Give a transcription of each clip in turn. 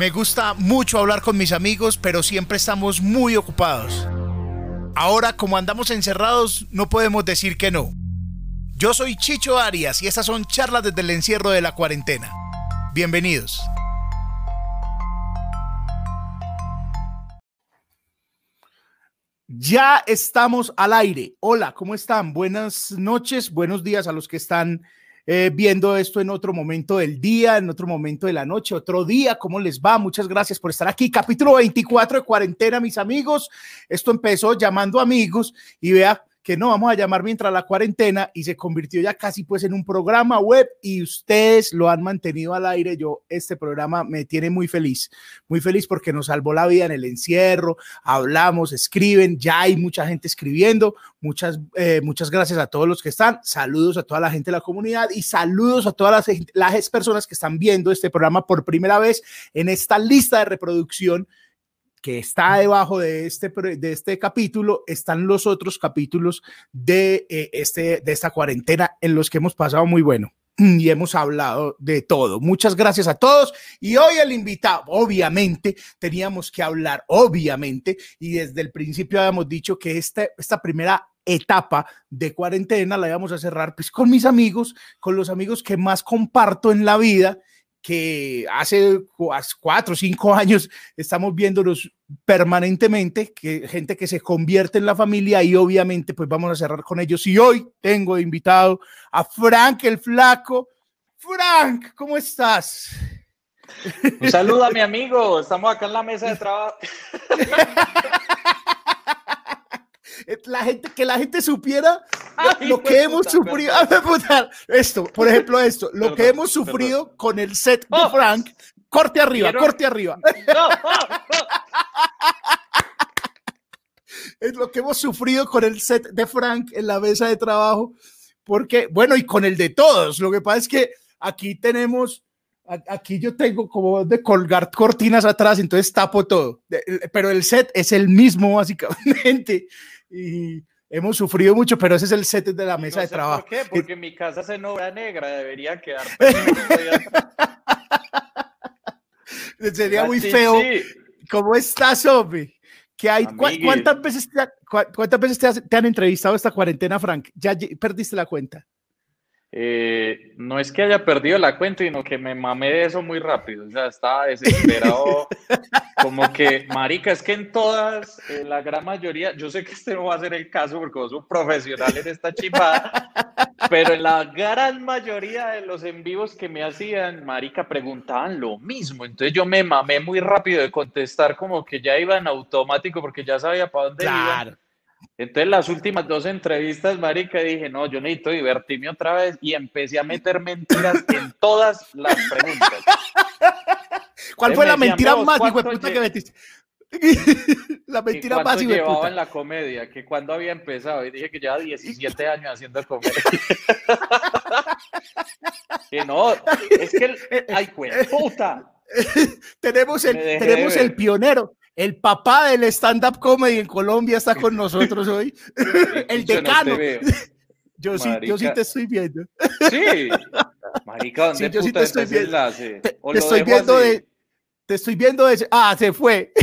Me gusta mucho hablar con mis amigos, pero siempre estamos muy ocupados. Ahora, como andamos encerrados, no podemos decir que no. Yo soy Chicho Arias y estas son charlas desde el encierro de la cuarentena. Bienvenidos. Ya estamos al aire. Hola, ¿cómo están? Buenas noches, buenos días a los que están eh, viendo esto en otro momento del día, en otro momento de la noche, otro día. ¿Cómo les va? Muchas gracias por estar aquí. Capítulo 24 de cuarentena, mis amigos. Esto empezó llamando amigos y vea, que no vamos a llamar mientras la cuarentena y se convirtió ya casi pues en un programa web y ustedes lo han mantenido al aire. Yo, este programa me tiene muy feliz, muy feliz porque nos salvó la vida en el encierro, hablamos, escriben, ya hay mucha gente escribiendo. Muchas, eh, muchas gracias a todos los que están, saludos a toda la gente de la comunidad y saludos a todas las, las personas que están viendo este programa por primera vez en esta lista de reproducción que está debajo de este, de este capítulo están los otros capítulos de, eh, este, de esta cuarentena en los que hemos pasado muy bueno y hemos hablado de todo. Muchas gracias a todos. Y hoy el invitado, obviamente, teníamos que hablar, obviamente, y desde el principio habíamos dicho que este, esta primera etapa de cuarentena la íbamos a cerrar pues con mis amigos, con los amigos que más comparto en la vida que hace cuatro o cinco años estamos viéndolos permanentemente, que gente que se convierte en la familia y obviamente pues vamos a cerrar con ellos. Y hoy tengo invitado a Frank el Flaco. Frank, ¿cómo estás? Un saludo a mi amigo, estamos acá en la mesa de trabajo. la gente, que la gente supiera lo, que hemos sufrido. Esto, por ejemplo, esto, lo que hemos sufrido con el set de oh. Frank. Corte arriba, corte arriba. es lo que hemos sufrido con el set de Frank en la mesa de trabajo. Porque, bueno, y con el de todos. Lo que pasa es que aquí tenemos aquí yo tengo como de colgar cortinas atrás, entonces tapo todo. Pero el set es el mismo, básicamente y hemos sufrido mucho, pero ese es el set de la mesa de trabajo. ¿Por qué? Porque mi casa es en obra negra, debería quedar. Sería muy feo. ¿Cómo estás, hay? ¿Cuántas veces, te, cuántas veces te, han entrevistado esta cuarentena, Frank? ¿Ya perdiste la cuenta? Eh, no es que haya perdido la cuenta, sino que me mamé de eso muy rápido. O sea, estaba desesperado. como que, marica, es que en todas, en la gran mayoría, yo sé que este no va a ser el caso porque vos sos profesional en esta chipada, pero en la gran mayoría de los en vivos que me hacían, marica, preguntaban lo mismo. Entonces yo me mamé muy rápido de contestar como que ya iba en automático porque ya sabía para dónde claro. Entonces, las últimas dos entrevistas, marica, dije, no, yo necesito divertirme otra vez y empecé a meter mentiras en todas las preguntas. ¿Cuál fue la mentira más hijo de puta que metiste? la mentira más hijo llevaba en la comedia, que cuando había empezado, y dije que llevaba 17 años haciendo comedia. que no, es que, ay, puta. tenemos el, tenemos el pionero, el papá del stand-up comedy en Colombia está con nosotros hoy. el decano. yo, sí, yo sí te estoy viendo. Sí. Marica, ¿dónde sí, yo sí te estoy viendo. Te, te estoy viendo de. Te estoy viendo de. Ah, se fue.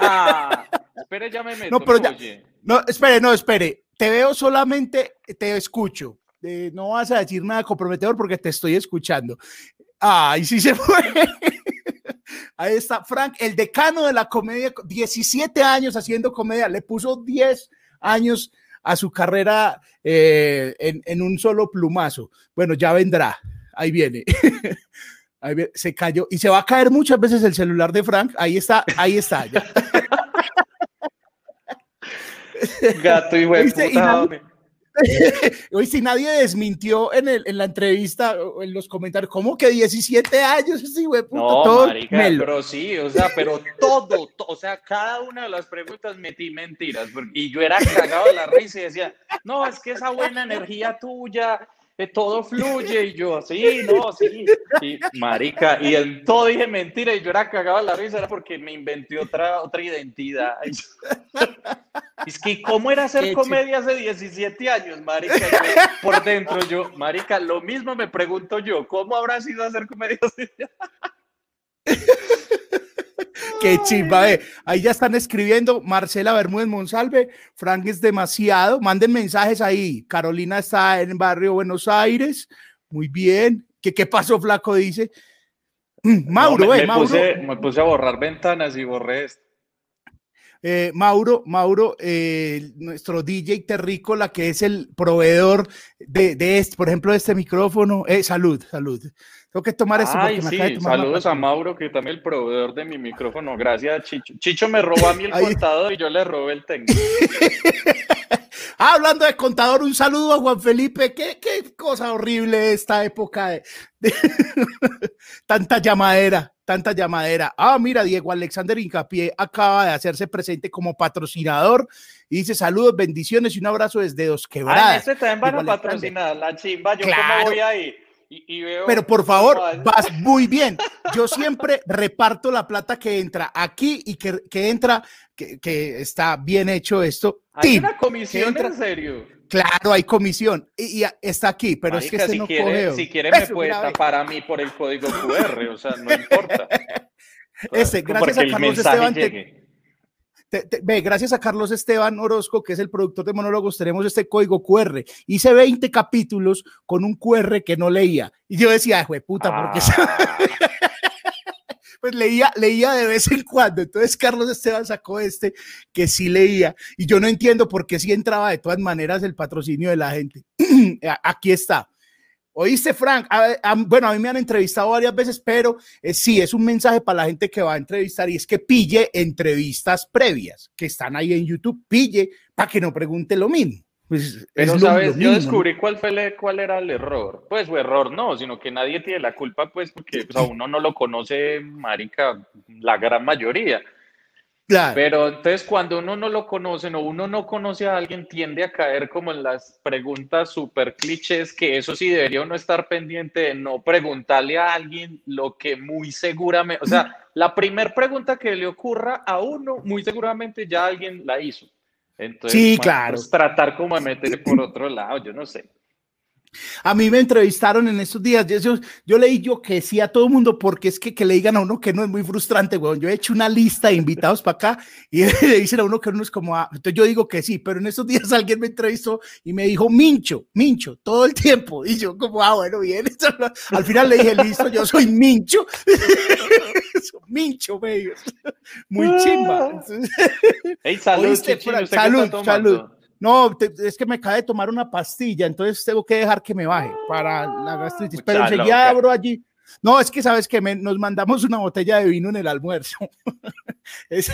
Ah, espere, ya me meto. No, pero ya, no, espere, no, espere. Te veo solamente, te escucho. Eh, no vas a decir nada comprometedor porque te estoy escuchando. Ay, sí se fue. Ahí está Frank, el decano de la comedia, 17 años haciendo comedia, le puso 10 años a su carrera eh, en, un solo plumazo. Bueno, ya vendrá, ahí viene. ahí Se cayó y se va a caer muchas veces el celular de Frank. Ahí está, ahí está. Gato y puta, Hoy si nadie desmintió en, el, en la entrevista o en los comentarios, ¿cómo que 17 años? Sí, güey, no, todo marica, pero sí, o sea, pero todo, o sea, cada una de las preguntas metí mentiras, y yo era cagado de la risa y decía, no, es que esa buena energía tuya, todo fluye y yo, sí, no, sí, y marica, y en todo dije mentira y yo era cagado la risa, era porque me inventé otra, otra identidad. Es que, ¿cómo era hacer comedia hace 17 años, marica? por dentro yo, marica, lo mismo me pregunto yo, ¿cómo habrá sido hacer comedia hace Qué chimba, eh. Ahí ya están escribiendo Marcela Bermúdez Monsalve, Frank es demasiado. Manden mensajes ahí. Carolina está en barrio Buenos Aires. Muy bien. ¿Qué, qué pasó, Flaco? Dice. Mauro, me, eh, Mauro. Puse, me puse a borrar ventanas y borré esto. Eh, Mauro, Mauro, eh, nuestro DJ Terrícola, que es el proveedor de, de, este, por ejemplo, de este micrófono. Eh, salud, salud. Tengo que tomar eso porque me sí, Saludos a Mauro, que también el proveedor de mi micrófono. Gracias, Chicho. Chicho me robó a mí el contador y yo le robé el técnico. ah, hablando de contador, un saludo a Juan Felipe. Qué, qué cosa horrible esta época de, tanta llamadera, tanta llamadera. Ah, mira, Diego Alexander Incapié acaba de hacerse presente como patrocinador y dice saludos, bendiciones y un abrazo desde Dos Quebradas. Ah, ese también van a patrocinar, la chimba, yo cómo voy ahí. Pero por favor, vas muy bien. Yo siempre reparto la plata que entra aquí y que, que entra, que, que, está bien hecho esto. ¿Hay una comisión en serio? Claro, hay comisión y, está aquí, pero es que este si no quiere, Si quiere me puede tapar a mí por el código QR, o sea, no importa. Ese, gracias a Carlos Esteban. Ve, gracias a Carlos Esteban Orozco, que es el productor de Monólogos, tenemos este código QR. Hice 20 capítulos con un QR que no leía. Y yo decía, de puta, porque... Ah. pues leía, leía de vez en cuando. Entonces Carlos Esteban sacó este que sí leía y yo no entiendo por qué sí entraba de todas maneras el patrocinio de la gente. Aquí está. Oíste, Frank. bueno, a mí me han entrevistado varias veces, pero eh, sí, es un mensaje para la gente que va a entrevistar y es que pille entrevistas previas que están ahí en YouTube. Pille para que no pregunte lo mismo. Pues Pero, ¿sabes? yo descubrí cuál, fue cuál era el error. Pues, o error no, sino que nadie tiene la culpa, pues, porque pues, a uno no lo conoce, marica, la gran mayoría. Claro. Pero entonces cuando uno no lo conoce o uno no conoce a alguien, tiende a caer como en las preguntas súper clichés, que eso sí debería uno estar pendiente de no preguntarle a alguien lo que muy seguramente, o sea, la primera pregunta que le ocurra a uno, muy seguramente ya alguien la hizo. Entonces, sí, claro. Pues, tratar como de meterse por otro lado, yo no sé. A mí me entrevistaron en estos días. Yo, yo, leí yo que sí a todo el mundo, porque es que, que le digan a uno que no es muy frustrante, weón. Yo he hecho una lista de invitados para acá y le dicen a uno que uno es como, ah, entonces yo digo que sí, pero en estos días alguien me entrevistó y me dijo Mincho, Mincho, todo el tiempo. Y yo, como, ah, bueno, bien. Al final le dije, listo, yo soy Mincho. Mincho, medio. Muy chimba. Hey, salud, salud, salud. No, es que me acaba de tomar una pastilla, entonces tengo que dejar que me baje para la gastritis. Pero enseguida abro allí. No, es que sabes que nos mandamos una botella de vino en el almuerzo. es,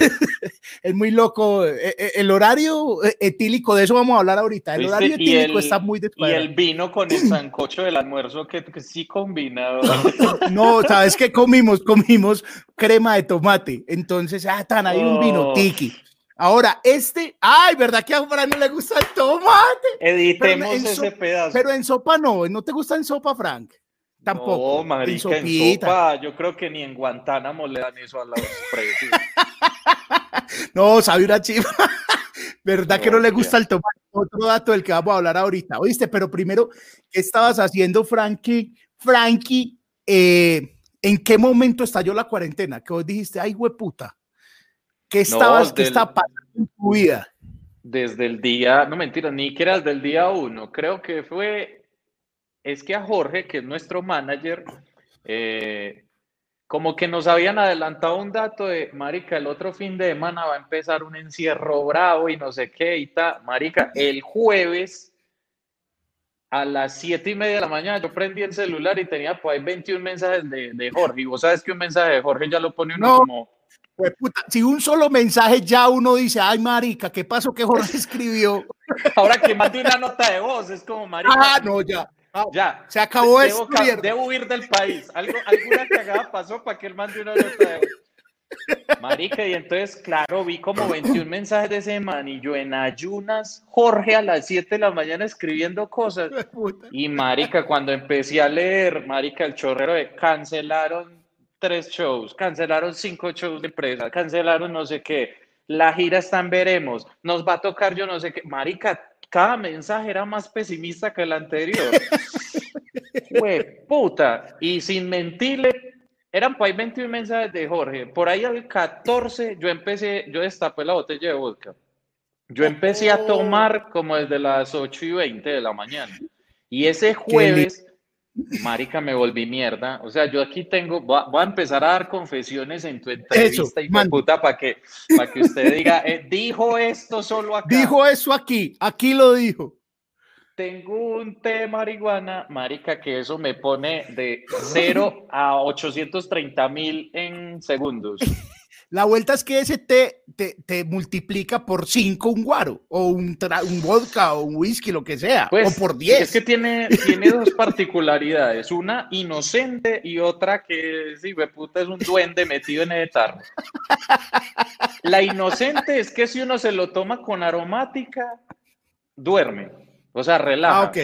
muy loco. E, e, el, horario etílico, de eso vamos a hablar ahorita. El horario etílico está muy Y el vino con el sancocho del almuerzo que, sí combina. no, ¿sabes qué comimos? Comimos crema de tomate. Entonces, ah, tan ahí un vino, tiki. Ahora, este, ay, ¿verdad que a Fran no le gusta el tomate? Editemos ese pedazo. Pero en sopa no, ¿no te gusta en sopa, Frank? Tampoco. No, marica, en, sopa, yo creo que ni en Guantánamo le dan eso a los precios. no, sabe una chiva. ¿Verdad que no le gusta el tomate? Otro dato del que vamos a hablar ahorita, ¿oíste? Pero primero, ¿qué estabas haciendo, Frankie? Frankie, eh, ¿en qué momento estalló la cuarentena? Que vos dijiste, ay, hueputa. ¿Qué estabas, ¿qué estaba pasando en tu vida? Desde el día, no mentira, ni que era desde el día uno, creo que fue, es que a Jorge, que es nuestro manager, eh, como que nos habían adelantado un dato de, marica, el otro fin de semana va a empezar un encierro bravo y no sé qué y tal. Marica, el jueves a las siete y media de la mañana yo prendí el celular y tenía pues 21 mensajes de, de Jorge. Y vos sabes que un mensaje de Jorge ya lo pone uno como pues puta, si un solo mensaje ya uno dice, ay, marica, ¿qué pasó que Jorge escribió? Ahora que mande una nota de voz, es como, marica. Ah, no, ya. Ah, ya. Se acabó eso. Debo huir del país. Algo, alguna cagada pasó para que él mande una nota de voz. Marica, y entonces, claro, vi como 21 mensajes de ese man y yo en ayunas, Jorge a las 7 de la mañana escribiendo cosas. Y marica, cuando empecé a leer, marica, el chorrero de cancelaron tres shows, cancelaron cinco shows de empresa, cancelaron no sé qué, la gira está en veremos, nos va a tocar yo no sé qué. Marica, cada mensaje era más pesimista que el anterior. Fue puta. Y sin mentirle, eran para ahí 21 mensajes de Jorge. Por ahí al 14 yo empecé, yo destapé la botella de vodka. Yo empecé a tomar como desde las 8 y 20 de la mañana. Y ese jueves, marica, me volví mierda. O sea, yo aquí tengo, voy a, empezar a dar confesiones en tu entrevista y puta para que, para que usted diga, eh, dijo esto solo acá. Dijo eso aquí, aquí lo dijo. Tengo un té de marihuana, marica, que eso me pone de 0 a 830 mil en segundos. La vuelta es que ese té te, multiplica por 5 un guaro, o un, un, vodka, o un whisky, lo que sea, pues, o por 10. Es que tiene, tiene dos particularidades, una inocente y otra que, sí, puta, es un duende metido en el tarro. La inocente es que si uno se lo toma con aromática, duerme, o sea, relaja. Ah, ok.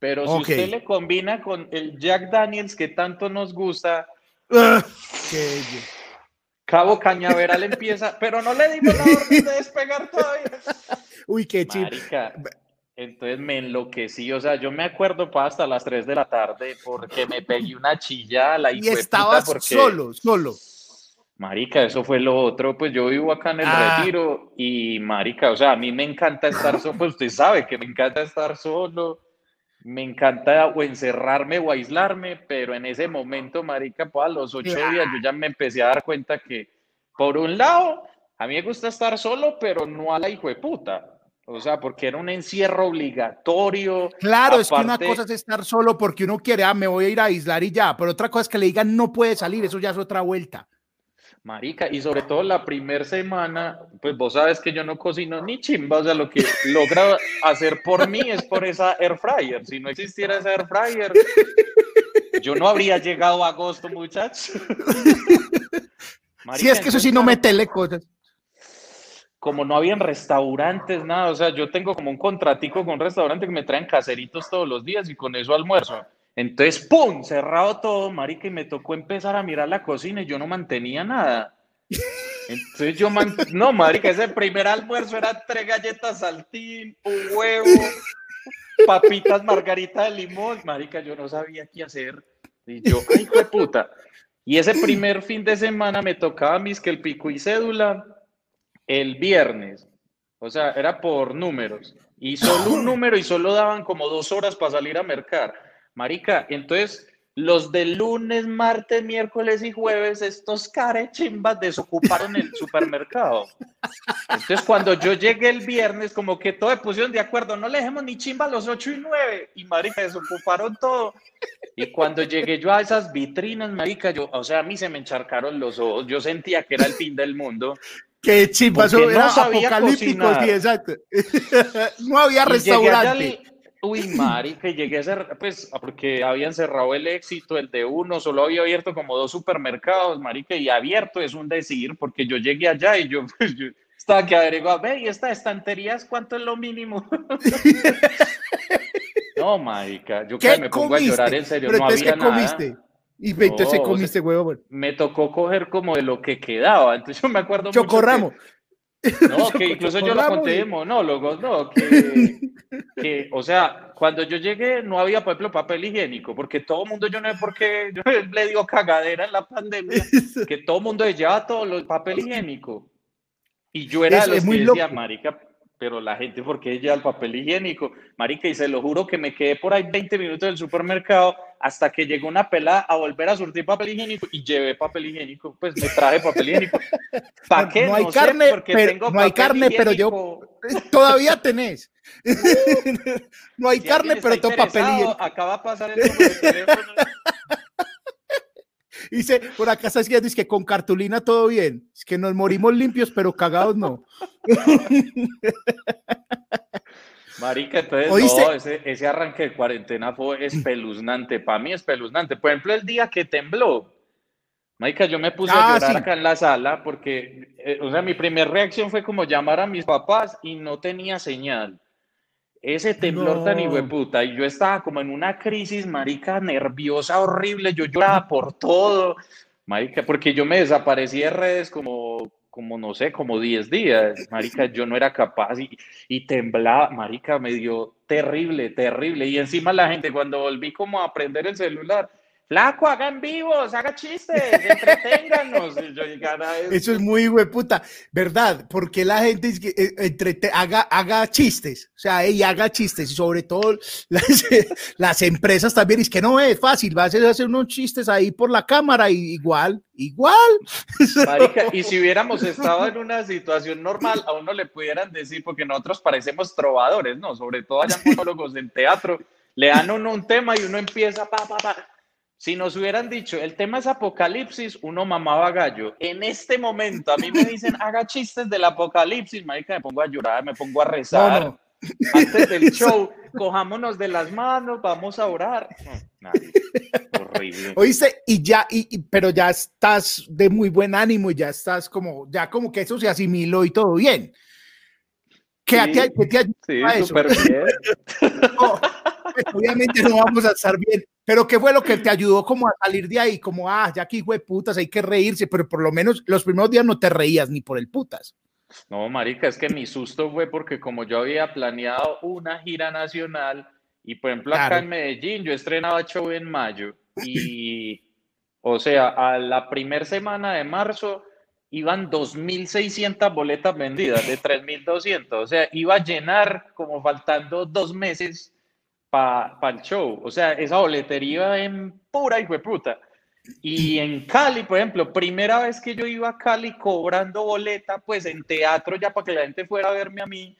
Pero si usted le combina con el Jack Daniels que tanto nos gusta, uh, Cabo Cañaveral empieza, pero no le dimos la orden de despegar todavía. Uy, qué chido. Entonces me enloquecí, o sea, yo me acuerdo para hasta las 3 de la tarde porque me pegué una chilla la Y estabas solo, solo. Marica, eso fue lo otro, pues yo vivo acá en el ah. retiro y marica, o sea, a mí me encanta estar solo, pues usted sabe que me encanta estar solo, me encanta o encerrarme o aislarme, pero en ese momento, marica, pues a los ocho días yo ya me empecé a dar cuenta que, por un lado, a mí me gusta estar solo, pero no a la hijo de puta. O sea, porque era un encierro obligatorio. Claro, es que una cosa es estar solo porque uno quiere, ah, me voy a ir a aislar y ya, pero otra cosa es que le digan no puede salir, eso ya es otra vuelta. Marica, y sobre todo la primera semana, pues vos sabes que yo no cocino ni chimba, o sea, lo que logra hacer por mí es por esa air fryer. Si no existiera esa air fryer, yo no habría llegado a agosto, muchachos. si es que eso sí no me tele cosas. Como no habían restaurantes, nada, o sea, yo tengo como un contratico con un restaurante que me traen caseritos todos los días y con eso almuerzo. Entonces, ¡pum! Cerrado todo, marica, y me tocó empezar a mirar la cocina y yo no mantenía nada. Entonces yo, man... no, marica, ese primer almuerzo era tres galletas saltín, un huevo, papitas margarita de limón. Marica, yo no sabía qué hacer. Y yo, ay, qué puta. Y ese primer fin de semana me tocaba mis que el pico y cédula el viernes. O sea, era por números. Y solo un número y solo daban como dos horas para salir a mercar. Marica, entonces los de lunes, martes, miércoles y jueves, estos carechimbas desocuparon el supermercado. Entonces, cuando yo llegué el viernes, como que todos pusieron de acuerdo, no le dejemos ni chimba a los 8 y 9. Y marica, desocuparon todo. Y cuando llegué yo a esas vitrinas, marica, yo, o sea, a mí se me encharcaron los ojos. Yo sentía que era el fin del mundo. Qué chimba, eso era apocalíptico, sí, exacto. no había restaurante. Uy, Mari, que llegué a ser, pues, porque habían cerrado el éxito, el de uno, solo había abierto como dos supermercados, marica, y abierto es un decir, porque yo llegué allá y yo, pues, yo estaba que averiguar, ve, y esta estantería es cuánto es lo mínimo. no, marica, yo que me pongo a llorar en serio, no había nada. Comiste? Y entonces comiste huevo. Me tocó coger como de lo que quedaba, entonces yo me acuerdo Chocorramo. mucho no, que incluso yo lo conté de monólogos, no, que, que, o sea, cuando yo llegué no había, por ejemplo, papel higiénico, porque todo el mundo, yo no sé por qué, yo le digo cagadera en la pandemia, que todo el mundo llevaba todo el papel higiénico. Y yo era de los que decía, marica, pero la gente, ¿por qué lleva el papel higiénico? Marica, y se lo juro que me quedé por ahí 20 minutos del supermercado hasta que llegó una pelada a volver a surtir papel higiénico y llevé papel higiénico, pues me traje papel higiénico. ¿Para qué? No hay carne, pero, no hay carne, pero yo todavía tenés. no hay carne, pero tengo papel higiénico. Acaba de pasar el teléfono. Dice, por acá está es que con cartulina todo bien. Es que nos morimos limpios, pero cagados no. Marica, entonces no, ese, ese, arranque de cuarentena fue espeluznante. Para mí espeluznante. Por ejemplo, el día que tembló. Marica, yo me puse a ah, llorar acá en la sala porque, eh, o sea, mi primera reacción fue como llamar a mis papás y no tenía señal. Ese temblor tan tan puta y yo estaba como en una crisis, marica, nerviosa, horrible, yo lloraba por todo, marica, porque yo me desaparecí de redes como, como no sé, como 10 días, marica, yo no era capaz y, y temblaba, marica, me dio terrible, terrible, y encima la gente cuando volví como a aprender el celular, Flaco, hagan vivos, haga chistes, entreténganos. Eso es muy puta, ¿verdad? Porque la gente es que, eh, haga, haga chistes, o sea, y haga chistes, y sobre todo las, las empresas también, es que no es fácil, vas a hacer unos chistes ahí por la cámara, y igual, igual. Marica, y si hubiéramos estado en una situación normal, a uno le pudieran decir, porque nosotros parecemos trovadores, ¿no? Sobre todo allá monólogos en teatro, le dan uno un tema y uno empieza, pa, pa, pa si nos hubieran dicho, el tema es apocalipsis, uno mamaba gallo. En este momento, a mí me dicen, haga chistes del apocalipsis, marica, me pongo a llorar, me pongo a rezar. Antes del show, cojámonos de las manos, vamos a orar. horrible. Oíste, y ya, y, pero ya estás de muy buen ánimo y ya estás como, ya como que eso se asimiló y todo bien. ¿Qué, sí, te, qué sí, súper bien. Obviamente no vamos a estar bien, pero ¿qué fue lo que te ayudó como a salir de ahí? Como, ah, ya aquí fue putas, hay que reírse, pero por lo menos los primeros días no te reías ni por el putas. No, marica, es que mi susto fue porque como yo había planeado una gira nacional y por ejemplo acá en Medellín yo estrenaba show en mayo y, o sea, a la primera semana de marzo iban 2.600 boletas vendidas de 3.200, o sea, iba a llenar como faltando dos meses para el show. O sea, esa boletería en pura y fue puta. Y en Cali, por ejemplo, primera vez que yo iba a Cali cobrando boleta, pues en teatro ya para que la gente fuera a verme a mí.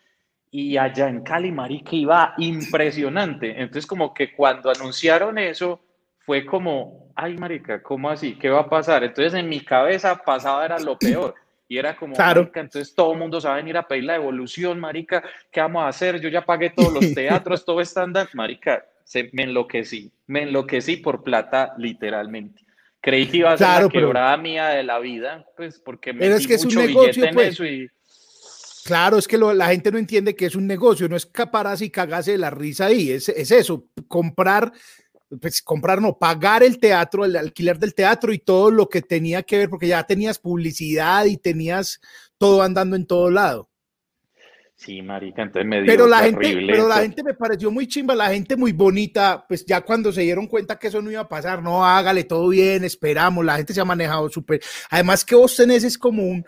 Y allá en Cali, marica, iba impresionante. Entonces, como que cuando anunciaron eso, fue como, ay, marica, ¿cómo así? ¿Qué va a pasar? Entonces, en mi cabeza pasaba era lo peor. Y era como, claro. marica, entonces todo el mundo a venir a pedir la devolución, marica, ¿qué vamos a hacer? Yo ya pagué todos los teatros, todo estándar, marica, se, me enloquecí, me enloquecí por plata, literalmente. Creí que iba a ser claro, la quebrada mía de la vida, pues porque me es que es un negocio, pues. y... Claro, es que la gente no entiende que es un negocio, no es capaz y cagase de la risa ahí, es, es eso, comprar pues comprar, no, pagar el teatro, el alquiler del teatro y todo lo que tenía que ver, porque ya tenías publicidad y tenías todo andando en todo lado. Sí, marica, entonces me dio pero la gente, Pero la gente me pareció muy chimba, la gente muy bonita, pues ya cuando se dieron cuenta que eso no iba a pasar, no, hágale todo bien, esperamos, la gente se ha manejado súper. Además que vos tenés es como un,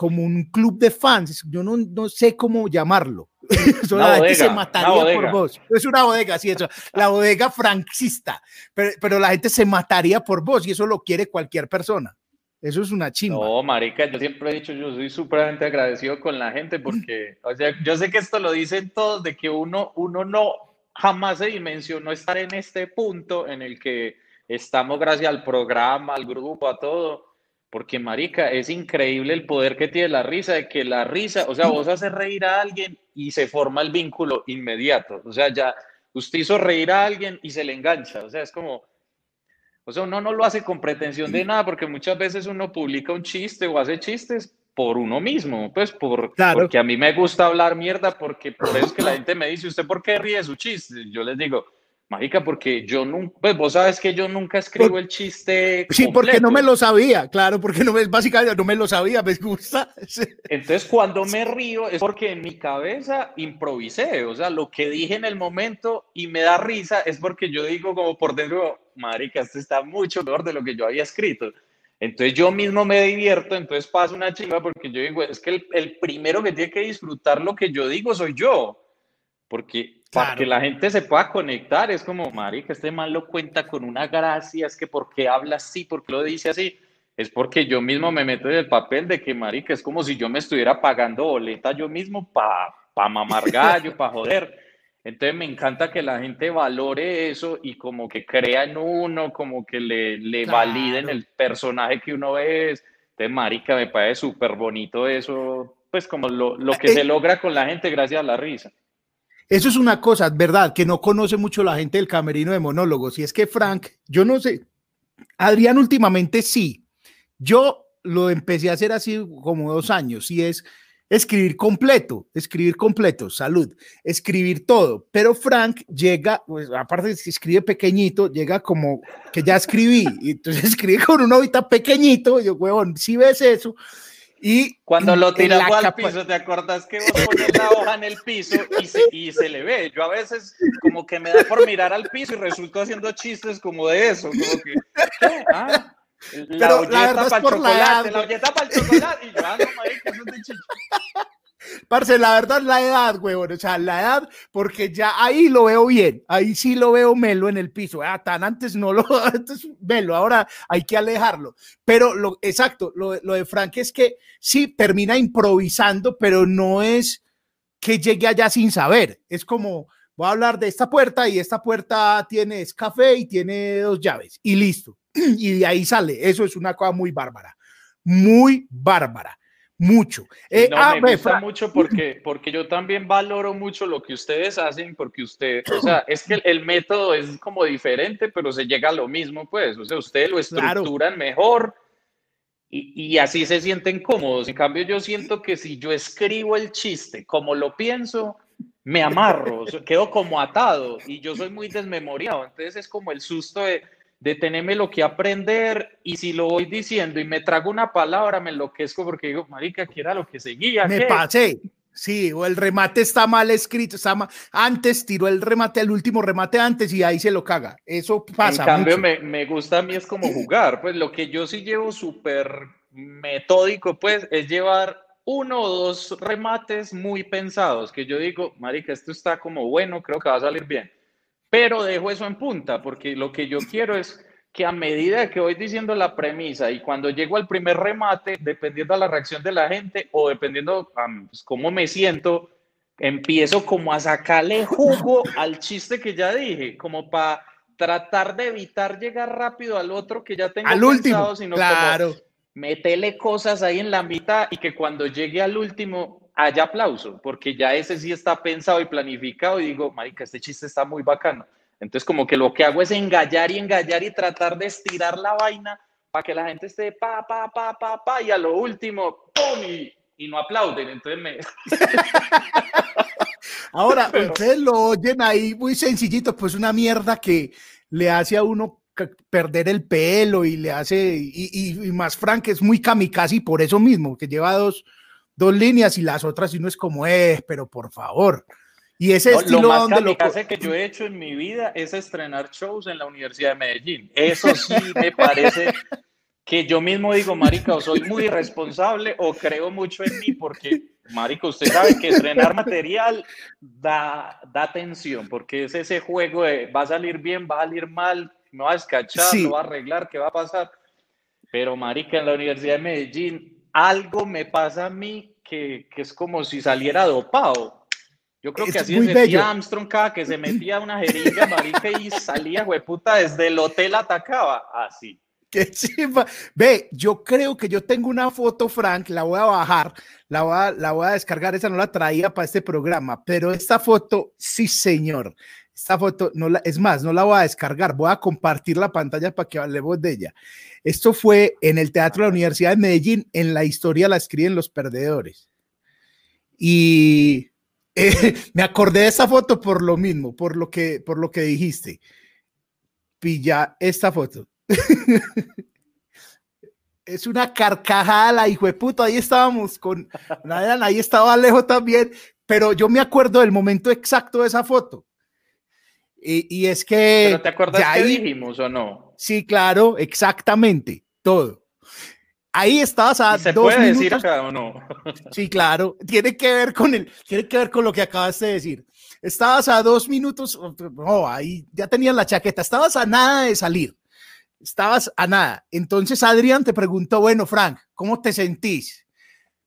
como un club de fans, yo no, no sé cómo llamarlo. la gente se mataría por vos. Es una bodega, sí, eso. La bodega franquista. Pero, pero, la gente se mataría por vos y eso lo quiere cualquier persona. Eso es una chimba. No, marica, yo siempre he dicho, yo soy súperamente agradecido con la gente porque, o sea, yo sé que esto lo dicen todos, de que uno, uno no jamás se dimensionó estar en este punto en el que estamos gracias al programa, al grupo, a todo porque, marica, es increíble el poder que tiene la risa, de que la risa, o sea, vos haces reír a alguien y se forma el vínculo inmediato. O sea, ya usted hizo reír a alguien y se le engancha. O sea, es como, o sea, uno no lo hace con pretensión de nada, porque muchas veces uno publica un chiste o hace chistes por uno mismo, pues por, porque a mí me gusta hablar mierda, porque por eso es que la gente me dice, ¿usted por qué ríe su chiste? Yo les digo, Mágica, porque yo nunca, pues vos sabes que yo nunca escribo el chiste. Sí, porque no me lo sabía, claro, porque no me, básicamente no me lo sabía, me gusta. Entonces, cuando me río es porque en mi cabeza improvisé, o sea, lo que dije en el momento y me da risa es porque yo digo como por dentro, marica, esto está mucho mejor de lo que yo había escrito. Entonces yo mismo me divierto, entonces paso una chiva porque yo digo, es que el, el primero que tiene que disfrutar lo que yo digo soy yo, porque para que la gente se pueda conectar. Es como, marica, este mal lo cuenta con una gracia, es que porque habla así, porque lo dice así. Es porque yo mismo me meto en el papel de que, marica, es como si yo me estuviera pagando boleta yo mismo para pa mamar gallo, para joder. Entonces me encanta que la gente valore eso y como que crea en uno, como que le, le validen el personaje que uno es. Entonces, marica, me parece súper bonito eso, pues como lo, lo que eh, se logra con la gente gracias a la risa. Eso es una cosa, verdad, que no conoce mucho la gente del camerino de monólogos. Y es que Frank, yo no sé, Adrián últimamente sí. Yo lo empecé a hacer así como dos años y es escribir completo, escribir completo, salud, escribir todo. Pero Frank llega, pues aparte de que escribe pequeñito, llega como que ya escribí. Y entonces escribe con un ahorita pequeñito. yo, huevón, si ves eso. Y cuando lo tiramos al piso, ¿te acordás que vos pones la hoja en el piso y se, y se le ve? Yo a veces como que me da por mirar al piso y resulto haciendo chistes como de eso, como que, ah, la Pero olleta para el chocolate, la, olleta para el chocolate, y yo, ah, no, marica, eso es de chicho. Parce, la verdad, la edad, huevón, o sea, la edad, porque ya ahí lo veo bien, ahí sí lo veo melo en el piso, ah, tan antes no lo, antes melo, ahora hay que alejarlo. Pero lo exacto, lo, lo de Frank es que sí termina improvisando, pero no es que llegue allá sin saber, es como, voy a hablar de esta puerta y esta puerta tiene es café y tiene dos llaves y listo. Y de ahí sale, eso es una cosa muy bárbara, muy bárbara mucho. Eh, no, ah, me gusta mucho porque, porque yo también valoro mucho lo que ustedes hacen, porque usted, o sea, es que el, método es como diferente, pero se llega a lo mismo, pues, o sea, ustedes lo estructuran mejor y, y, así se sienten cómodos. En cambio, yo siento que si yo escribo el chiste como lo pienso, me amarro, quedo como atado y yo soy muy desmemoriado, entonces es como el susto de de tenerme lo que aprender y si lo voy diciendo y me trago una palabra, me enloquezco porque digo, marica, ¿qué era lo que seguía? Me pasé. Sí, o el remate está mal escrito, está mal. Antes tiró el remate, el último remate antes y ahí se lo caga. Eso pasa. En cambio, me, me, gusta a mí es como jugar. Pues lo que yo sí llevo súper metódico, pues, es llevar uno o dos remates muy pensados, que yo digo, marica, esto está como bueno, creo que va a salir bien pero dejo eso en punta, porque lo que yo quiero es que a medida que voy diciendo la premisa y cuando llego al primer remate, dependiendo de la reacción de la gente o dependiendo pues, cómo me siento, empiezo como a sacarle jugo al chiste que ya dije, como para tratar de evitar llegar rápido al otro que ya tengo al último, sino claro. metele cosas ahí en la mitad y que cuando llegue al último haya aplauso, porque ya ese sí está pensado y planificado y digo, marica, este chiste está muy bacano. Entonces como que lo que hago es engallar y engallar y tratar de estirar la vaina para que la gente esté pa, pa, pa, pa, pa, y a lo último, ¡pum! Y, no aplauden. Entonces me... Ahora, ustedes lo oyen ahí muy sencillito, pues una mierda que le hace a uno perder el pelo y le hace, y, y, más Frank es muy kamikaze y por eso mismo, que lleva dos, dos líneas y las otras y uno es como, eh, pero por favor. Y ese estilo lo más donde lo que yo he hecho en mi vida es estrenar shows en la Universidad de Medellín. Eso sí me parece que yo mismo digo, marica, o soy muy responsable o creo mucho en mí porque, marica, usted sabe que estrenar material da, da tensión porque es ese juego de va a salir bien, va a salir mal, no va a escachar, no va a arreglar, ¿qué va a pasar? Pero, marica, en la Universidad de Medellín algo me pasa a mí que, que es como si saliera dopado. Yo creo que así es decía Armstrong cada que se metía una jeringa marica y salía, puta, desde el hotel atacaba. Así. Qué Ve, yo creo que yo tengo una foto, Frank, la voy a bajar, la voy a, la voy a descargar, esa no la traía para este programa, pero esta foto, sí, señor. Esta foto, no es más, no la voy a descargar, voy a compartir la pantalla para que hablemos de ella. Esto fue en el Teatro de la Universidad de Medellín, en la historia la escriben los perdedores. Y eh, me acordé de esa foto por lo mismo, por lo que, por lo que dijiste. Pilla esta foto. es una carcajada hijo de puta. Ahí estábamos con ahí estaba Alejo también, pero yo me acuerdo del momento exacto de esa foto. Y, es que. ¿Pero te acuerdas qué dijimos o no? Sí, claro, exactamente, todo. Ahí estabas a ¿Se puede decir acá o no? Sí, claro, tiene que ver con el, tiene que ver con lo que acabas de decir. Estabas a dos minutos, no, ahí ya tenías la chaqueta, estabas a nada de salir, estabas a nada. Entonces Adrián te preguntó, bueno, Frank, ¿cómo te sentís?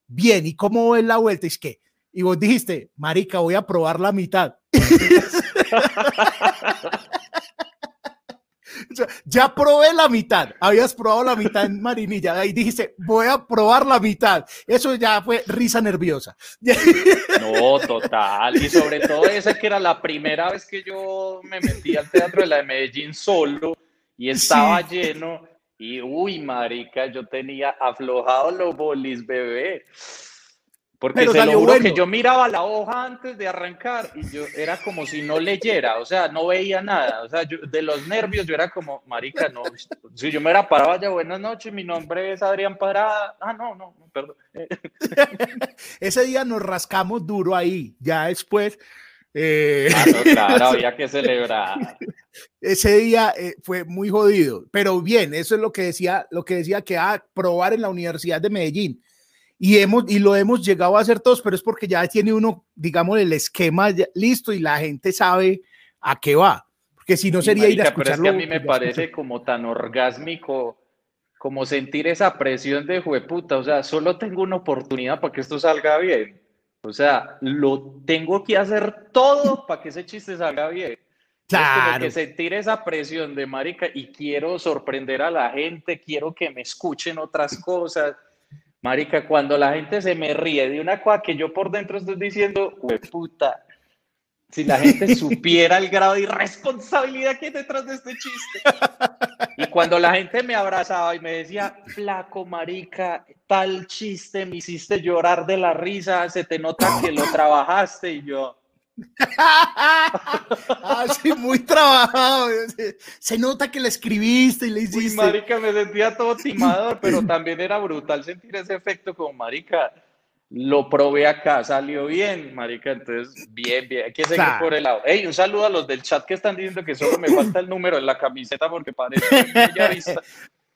Bien, ¿y cómo es la vuelta? Es que, y vos dijiste, marica, voy a probar la mitad. ya probé la mitad, habías probado la mitad en Marinilla, ahí dijiste, voy a probar la mitad. Eso ya fue risa nerviosa. No, total. Y sobre todo esa que era la primera vez que yo me metí al teatro de la de Medellín solo y estaba lleno. Y uy, marica, yo tenía aflojado los bolis, bebé Porque se lo juro que yo miraba la hoja antes de arrancar y yo era como si no leyera, o sea, no veía nada. O sea, de los nervios yo era como, marica, no. Si yo me era parado ya, buenas noches, mi nombre es Adrián Parada. Ah, no, no, perdón. Ese día nos rascamos duro ahí, ya después. Eh... Ah, claro, había que celebrar. Ese día eh, fue muy jodido, pero bien, eso es lo que decía, lo que decía que a ah, probar en la Universidad de Medellín y, hemos, y lo hemos llegado a hacer todos, pero es porque ya tiene uno, digamos, el esquema listo y la gente sabe a qué va. Porque si no sería ir a escucharlo. Pero es que a mí me parece como tan orgásmico como sentir esa presión de jueputa, o sea, solo tengo una oportunidad para que esto salga bien. O sea, lo tengo que hacer todo para que ese chiste salga bien. Claro. Es que sentir esa presión de marica y quiero sorprender a la gente, quiero que me escuchen otras cosas. Marica, cuando la gente se me ríe de una cosa que yo por dentro estoy diciendo, puta, si la gente supiera el grado de irresponsabilidad que hay detrás de este chiste. Y cuando la gente me abrazaba y me decía, flaco, marica, tal chiste, me hiciste llorar de la risa, se te nota que lo trabajaste y yo, ah, sí, muy trabajado. Se nota que la escribiste y le hiciste. Uy, marica, me sentía todo timador, pero también era brutal sentir ese efecto como marica. Lo probé acá, salió bien, marica, entonces bien, bien, hay que seguir por el lado. Hey, un saludo a los del chat que están diciendo que solo me falta el número en la camiseta porque parece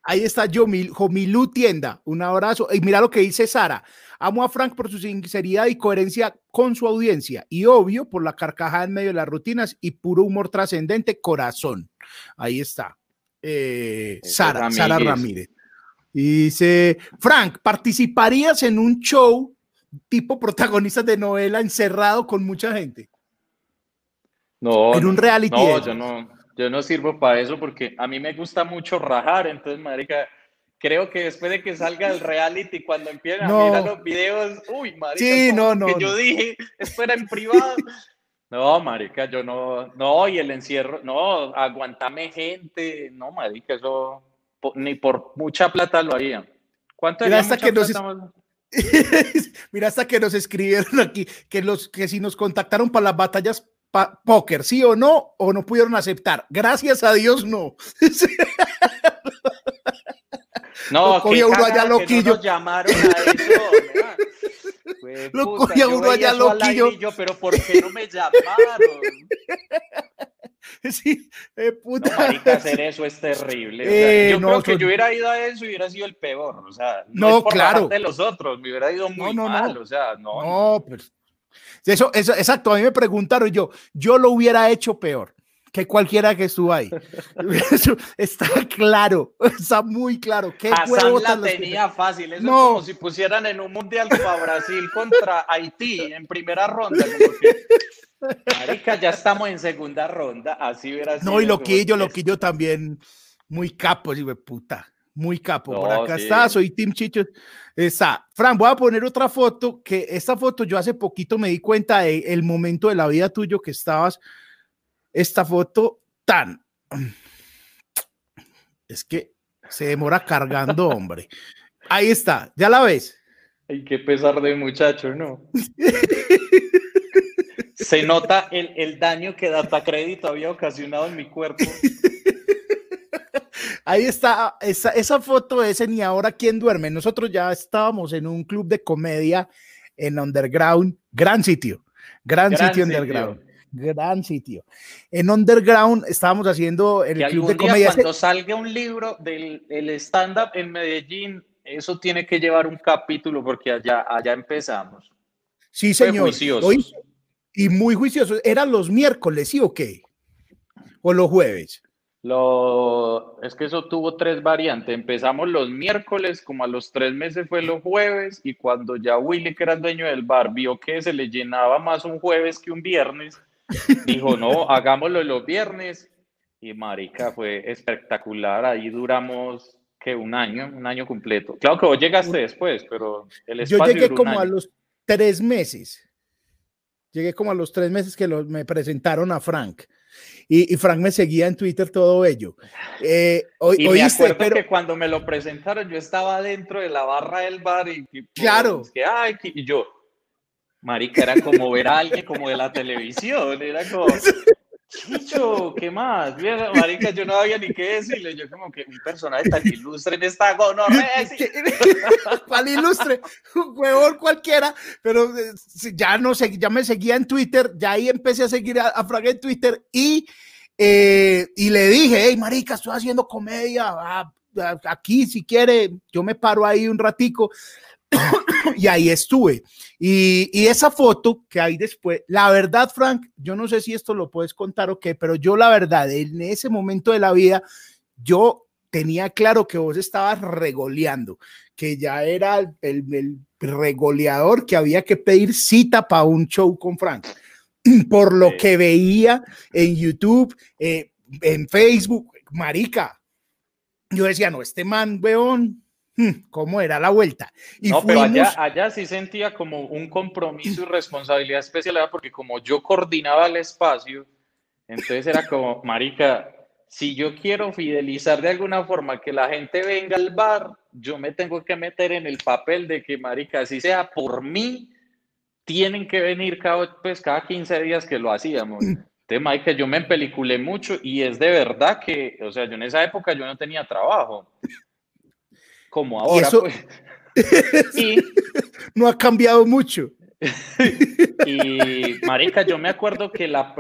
Ahí está Jomilú Tienda, un abrazo. Y mira lo que dice Sara. Amo a Frank por su sinceridad y coherencia con su audiencia y obvio por la carcajada en medio de las rutinas y puro humor trascendente, corazón. Ahí está. Eh, Sara, Sara Ramírez. dice, Frank, ¿participarías en un show tipo protagonista de novela encerrado con mucha gente? No. En un reality. No, yo no, yo no sirvo para eso porque a mí me gusta mucho rajar, entonces, marica, creo que después de que salga el reality, cuando empiezan a mirar los videos, uy, marica, sí, no, no, que yo dije, esto era en privado. No, marica, yo no, no, y el encierro, no, aguantame gente, no, marica, eso ni por mucha plata lo haría. ¿Cuánto Mira hasta que nos, Mira hasta que nos escribieron aquí que los que si nos contactaron para las batallas póker, sí o no, o no pudieron aceptar. Gracias a Dios, no. No, lo cogía uno allá loquillo. No llamaron a eso, lo cogía uno allá loquillo. pero ¿por qué no me llamaron? Sí, eh, puta. No, marica, hacer eso es terrible. Eh, yo creo que yo hubiera ido a eso y hubiera sido el peor. O sea, no, no es por claro. de los otros, me hubiera ido muy no, mal. O sea, no. No, pues. Eso, eso, exacto. A mí me preguntaron yo, yo lo hubiera hecho peor que cualquiera que estuvo ahí. está claro, está muy claro. ¿Qué Hassan la tenía fácil. Eso no. es como si pusieran en un mundial para Brasil contra Haití en primera ronda. Marica, ya estamos en segunda ronda. Así verás. No, y Loquillo, Loquillo también muy capo, de puta. Muy capo. Por acá está, soy Tim Chicho. Está. Fran, voy a poner otra foto. Que esta foto yo hace poquito me di cuenta del el momento de la vida tuyo que estabas esta foto tan... Es que se demora cargando, hombre. Ahí está, ¿ya la ves? Ay, qué pesar de muchacho, ¿no? se nota el, el daño que Data Crédito había ocasionado en mi cuerpo. Ahí está, esa, esa foto es en Y ahora quién duerme. Nosotros ya estábamos en un club de comedia en Underground, gran sitio, gran, sitio, Underground gran sitio. En Underground estábamos haciendo el club de comedia. Cuando salga un libro del stand-up en Medellín, eso tiene que llevar un capítulo porque allá, allá empezamos. Sí, señor. y muy juicioso. ¿Eran los miércoles, sí o qué? ¿O los jueves? Lo, es que eso tuvo tres variantes. Empezamos los miércoles, como a los tres meses fue los jueves, y cuando ya Willy, que era el dueño del bar, vio que se le llenaba más un jueves que un viernes, Dijo, no, hagámoslo los viernes. Y marica, fue espectacular. Ahí duramos, que Un año, un año completo. Claro que vos llegaste después, pero el espacio Yo llegué como a los tres meses. Llegué como a los tres meses que me presentaron a Frank. Y, Frank me seguía en Twitter todo ello. Eh, y me acuerdo pero... que cuando me lo presentaron, yo estaba dentro de la barra del bar y, claro. que, ay, y yo, marica, era como ver a alguien como de la televisión, era como, Chicho, ¿qué más? marica, yo no había ni qué decirle, yo como que un personaje tan ilustre en esta gonorrea. ¿Cuál ilustre? Un huevón cualquiera, pero eh, ya no sé, ya me seguía en Twitter, ya ahí empecé a seguir a, a en Twitter y, eh, y le dije, hey, marica, estoy haciendo comedia, ah, aquí si quiere, yo me paro ahí un ratico. y ahí estuve. Y, y, esa foto que hay después, la verdad, Frank, yo no sé si esto lo puedes contar o qué, pero yo la verdad, en ese momento de la vida, yo tenía claro que vos estabas regoleando, que ya era el, el regoleador que había que pedir cita para un show con Frank. Por lo que veía en YouTube, eh, en Facebook, marica, yo decía, no, este man, weón, ¿cómo era la vuelta? Y no, pero allá, allá sí sentía como un compromiso y responsabilidad especial, porque como yo coordinaba el espacio, entonces era como, marica, si yo quiero fidelizar de alguna forma que la gente venga al bar, yo me tengo que meter en el papel de que, marica, así sea por mí, tienen que venir cada, pues, cada 15 días que lo hacíamos. tema que yo me empeliculé mucho y es de verdad que, o sea, yo en esa época yo no tenía trabajo. Como ahora, pues. y, no ha cambiado mucho. y, marica, yo me acuerdo que la,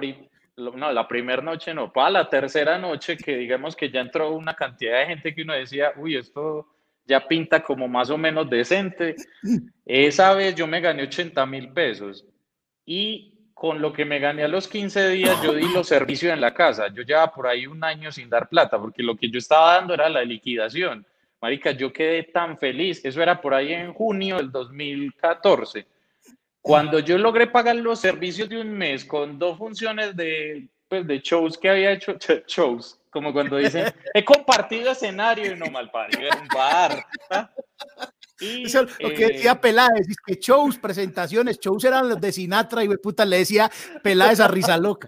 no, la primera noche no, para la tercera noche que digamos que ya entró una cantidad de gente que uno decía, uy, esto ya pinta como más o menos decente. Esa vez yo me gané 80 mil pesos y con lo que me gané a los 15 días, yo di los servicios en la casa. Yo llevaba por ahí un año sin dar plata, porque lo que yo estaba dando era la liquidación. Marica, yo quedé tan feliz. Eso era por ahí en junio del 2014. Cuando yo logré pagar los servicios de un mes con dos funciones de, pues, de shows que había hecho, shows, como cuando dicen, he compartido escenario y no mal en un bar. lo que decía eh, Peláez, es que shows, presentaciones, shows eran los de Sinatra y puta le decía Peláez a risa loca.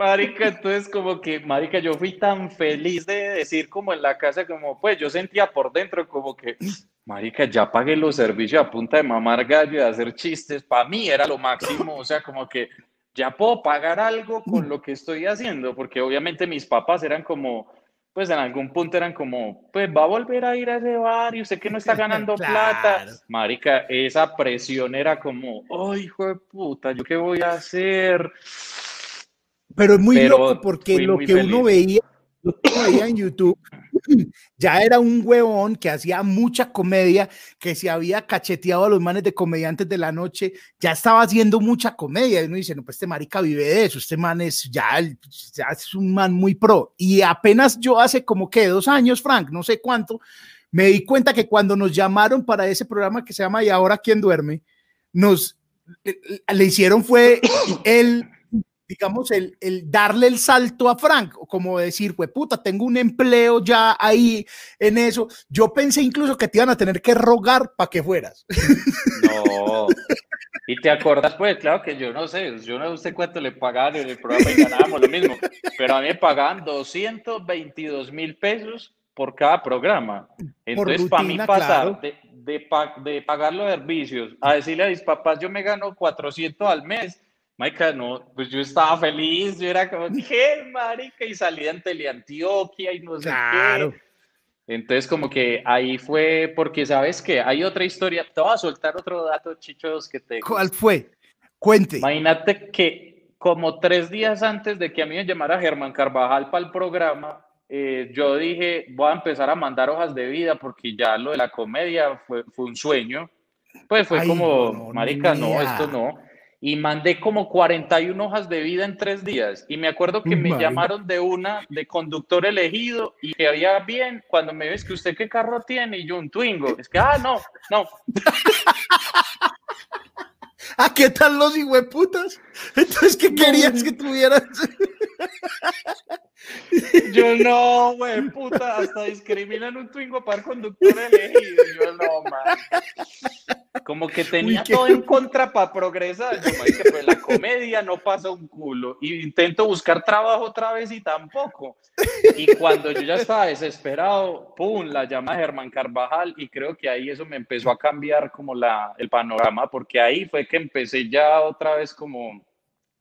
Marica, entonces como que, marica, yo fui tan feliz de decir como en la casa, como pues yo sentía por dentro como que, marica, ya pagué los servicios a punta de mamar gallo y de hacer chistes, para mí era lo máximo, o sea, como que ya puedo pagar algo con lo que estoy haciendo, porque obviamente mis papás eran como, pues en algún punto eran como, pues va a volver a ir a ese bar y usted que no está ganando plata. Marica, esa presión era como, ay, hijo de puta, ¿yo qué voy a hacer? Pero es muy loco porque lo que uno veía, lo que uno veía en YouTube ya era un huevón que hacía mucha comedia, que se había cacheteado a los manes de comediantes de la noche, ya estaba haciendo mucha comedia. Y uno dice, no, pues este marica vive de eso, este man es ya, ya es un man muy pro. Y apenas yo hace como que dos años, Frank, no sé cuánto, me di cuenta que cuando nos llamaron para ese programa que se llama Y ahora quién duerme, nos le hicieron fue el digamos, el, el, darle el salto a Frank, como decir, pues puta, tengo un empleo ya ahí en eso. Yo pensé incluso que te iban a tener que rogar para que fueras. No. Y te acuerdas, pues, claro que yo no sé, yo no sé cuánto le pagaban en el programa y ganábamos lo mismo, pero a mí me pagaban 222 mil pesos por cada programa. Entonces, para mí pasar de, de, de pagar los servicios a decirle a mis papás, yo me gano 400 al mes Marica, no, pues yo estaba feliz, yo era como, ¿qué, marica? Y salí en Teleantioquia y no sé claro. qué. Entonces, como que ahí fue, porque sabes que hay otra historia, te voy a soltar otro dato, chichos, que te... ¿Cuál fue? Cuente. Imagínate que como tres días antes de que a mí me llamara Germán Carvajal para el programa, eh, yo dije, voy a empezar a mandar hojas de vida porque ya lo de la comedia fue, fue un sueño. Pues fue como, marica, no, esto no y mandé como 41 hojas de vida en tres días. Y me acuerdo que me llamaron de una de conductor elegido y que había bien, cuando me ves que usted qué carro tiene y yo un Twingo. Es que, ah, no, no. ¿A qué tal los hijueputas? Entonces, ¿qué querías que tuvieras? Yo no, güey, puta, hasta discriminan un Twingo para conductor elegido. Yo no, man. como que tenía todo en contra para progresar. Yo, que pues la comedia no pasa un culo. Y intento buscar trabajo otra vez y tampoco. Y cuando yo ya estaba desesperado, pum, la llama Germán Carvajal y creo que ahí eso me empezó a cambiar como la, el panorama, porque ahí fue que empecé ya otra vez como,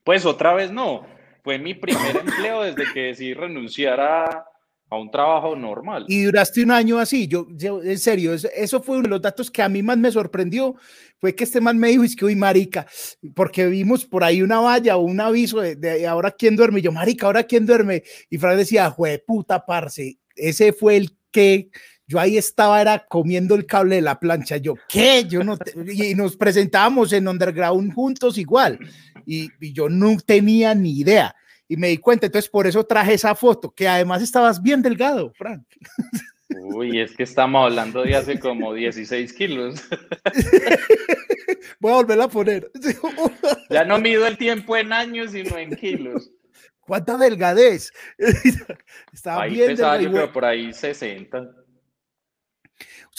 pues otra vez no, fue mi primer empleo desde que decidí renunciar a, a un trabajo normal. Y duraste un año así, yo, en serio, eso, fue uno de los datos que a mí más me sorprendió, fue que este man me dijo, es que hoy marica, porque vimos por ahí una valla o un aviso de, ahora quién duerme, y yo, marica, ahora quién duerme, y Fran decía, jue puta, parce, ese fue el que yo ahí estaba, era comiendo el cable de la plancha, yo, ¿qué? Yo no, y nos presentábamos en Underground juntos igual, y, y yo no tenía ni idea y me di cuenta, entonces por eso traje esa foto, que además estabas bien delgado, Frank. Uy, es que estamos hablando de hace como 16 kilos. Voy a volver a poner. Ya no mido el tiempo en años, sino en kilos. ¿Cuánta delgadez? Estaba ahí bien pesaba yo creo por ahí 60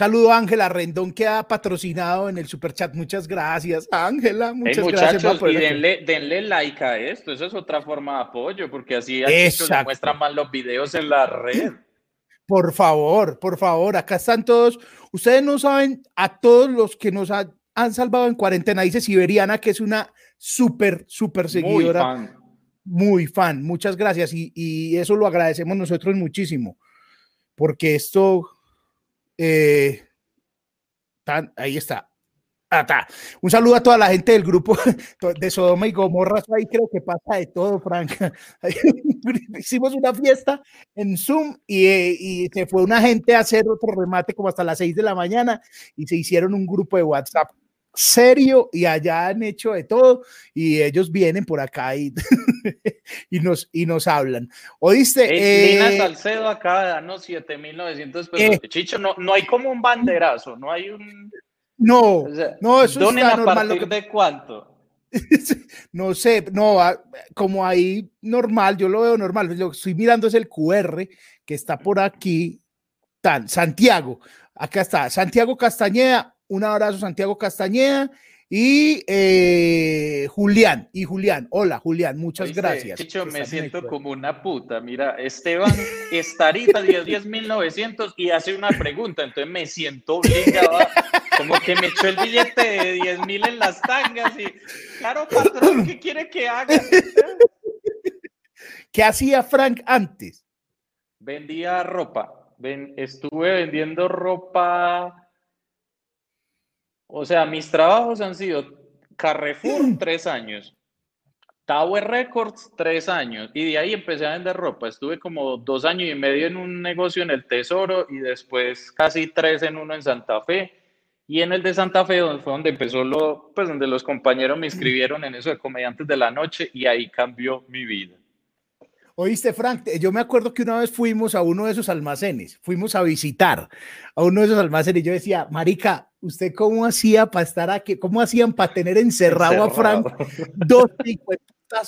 saludo a Ángela Rendón que ha patrocinado en el superchat. Muchas gracias, Ángela. Muchas gracias. y denle, denle, like a esto. Eso es otra forma de apoyo, porque así se muestran más los videos en la red. Por favor, por favor, acá están todos. Ustedes no saben a todos los que nos han salvado en cuarentena. Dice Siberiana, que es una súper, súper seguidora. Muy fan. Muy fan. Muchas gracias. Y, y eso lo agradecemos nosotros muchísimo, porque esto eh, ahí está. Ah, Un saludo a toda la gente del grupo de Sodoma y Gomorra. Ahí creo que pasa de todo, Frank. Hicimos una fiesta en Zoom y, y, se fue una gente a hacer otro remate como hasta las 6 de la mañana y se hicieron un grupo de WhatsApp serio y allá han hecho de todo y ellos vienen por acá y, y, nos, y nos hablan. ¿Oíste? Lina eh, Salcedo acaba de darnos 7.900 pesos. Eh, Chicho, no, no hay como un banderazo, no hay un... No, no, eso es a partir de cuánto? no sé, no, como ahí normal, yo lo veo normal, lo que estoy mirando es el QR que está por aquí, tan, Santiago, acá está, Santiago Castañeda, un abrazo Santiago Castañeda y eh, Julián. Y Julián, hola Julián, muchas gracias. Chicho, me siento como una puta. Mira, Esteban estarita 10.900 y hace una pregunta, entonces me siento obligado, como que me echó el billete de 10.000 en las tangas y, claro, patrón, ¿qué quiere que haga? ¿Qué hacía Frank antes? Vendía ropa. estuve vendiendo ropa o sea, mis trabajos han sido Carrefour tres años, Tower Records tres años y de ahí empecé a vender ropa. Estuve como dos años y medio en un negocio en el Tesoro y después casi tres en uno en Santa Fe. Y en el de Santa Fe donde fue donde empezó lo, pues donde los compañeros me inscribieron en eso de comediantes de la noche y ahí cambió mi vida. Oíste, Frank, yo me acuerdo que una vez fuimos a uno de esos almacenes, fuimos a visitar a uno de esos almacenes y yo decía, Marica, ¿usted cómo hacía para estar aquí? ¿Cómo hacían para tener encerrado, a Frank dos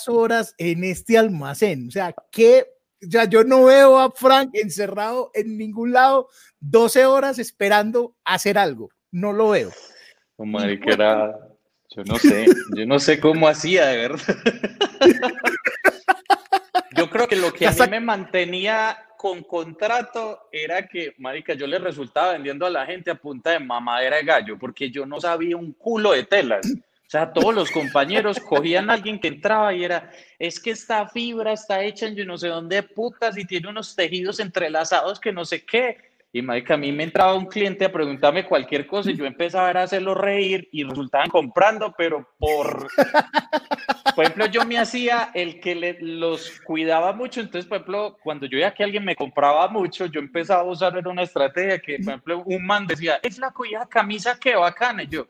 horas en este almacén? O sea, que ya yo no veo a Frank encerrado en ningún lado 12 horas esperando hacer algo. No lo veo. Oh, marica, era, yo no sé, yo no sé cómo hacía, de verdad. Yo creo que lo que a mí me mantenía con contrato era que, marica, yo le resultaba vendiendo a la gente a punta de mamadera de gallo, porque yo no sabía un culo de telas. O sea, todos los compañeros cogían a alguien que entraba y era, es que esta fibra está hecha en yo no sé dónde putas y tiene unos tejidos entrelazados que no sé qué. Y marica, a mí me entraba un cliente a preguntarme cualquier cosa y yo empezaba a hacerlo reír y resultaban comprando, pero por... Por ejemplo, yo me hacía el que le, los cuidaba mucho, entonces, por ejemplo, cuando yo veía que alguien me compraba mucho, yo empezaba a usar una estrategia que, por ejemplo, un man decía, es la cuya camisa, qué bacana, y yo,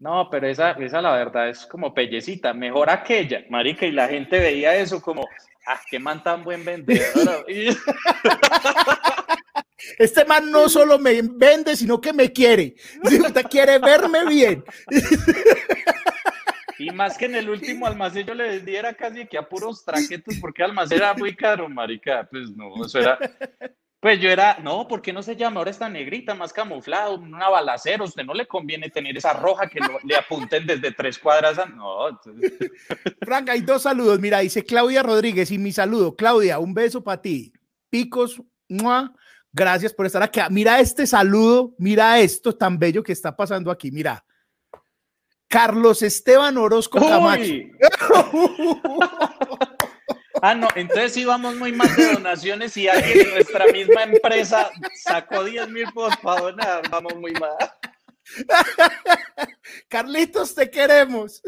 no, pero esa, esa la verdad es como pellecita, mejor aquella, marica, y la gente veía eso como, ah, qué man tan buen vendedor. Este man no solo me vende, sino que me quiere. Usted quiere verme bien. Y más que en el último almacén yo le vendiera casi que a puros traquetos, porque almacén era muy caro, marica. Pues no, eso era. Pues yo era, no, ¿por qué no se llama ahora esta negrita más camuflado, una balacera? Usted no le conviene tener esa roja que le apunten desde tres cuadras. No. Frank, hay dos saludos. Mira, dice Claudia Rodríguez y mi saludo. Claudia, un beso para ti. Picos, gracias por estar aquí. Mira este saludo, mira esto tan bello que está pasando aquí. Mira. Carlos Esteban Orozco Camacho. Ah, no, entonces íbamos muy mal de donaciones y alguien de nuestra misma empresa sacó 10 mil pesos para donar. Vamos muy mal. Carlitos, te queremos.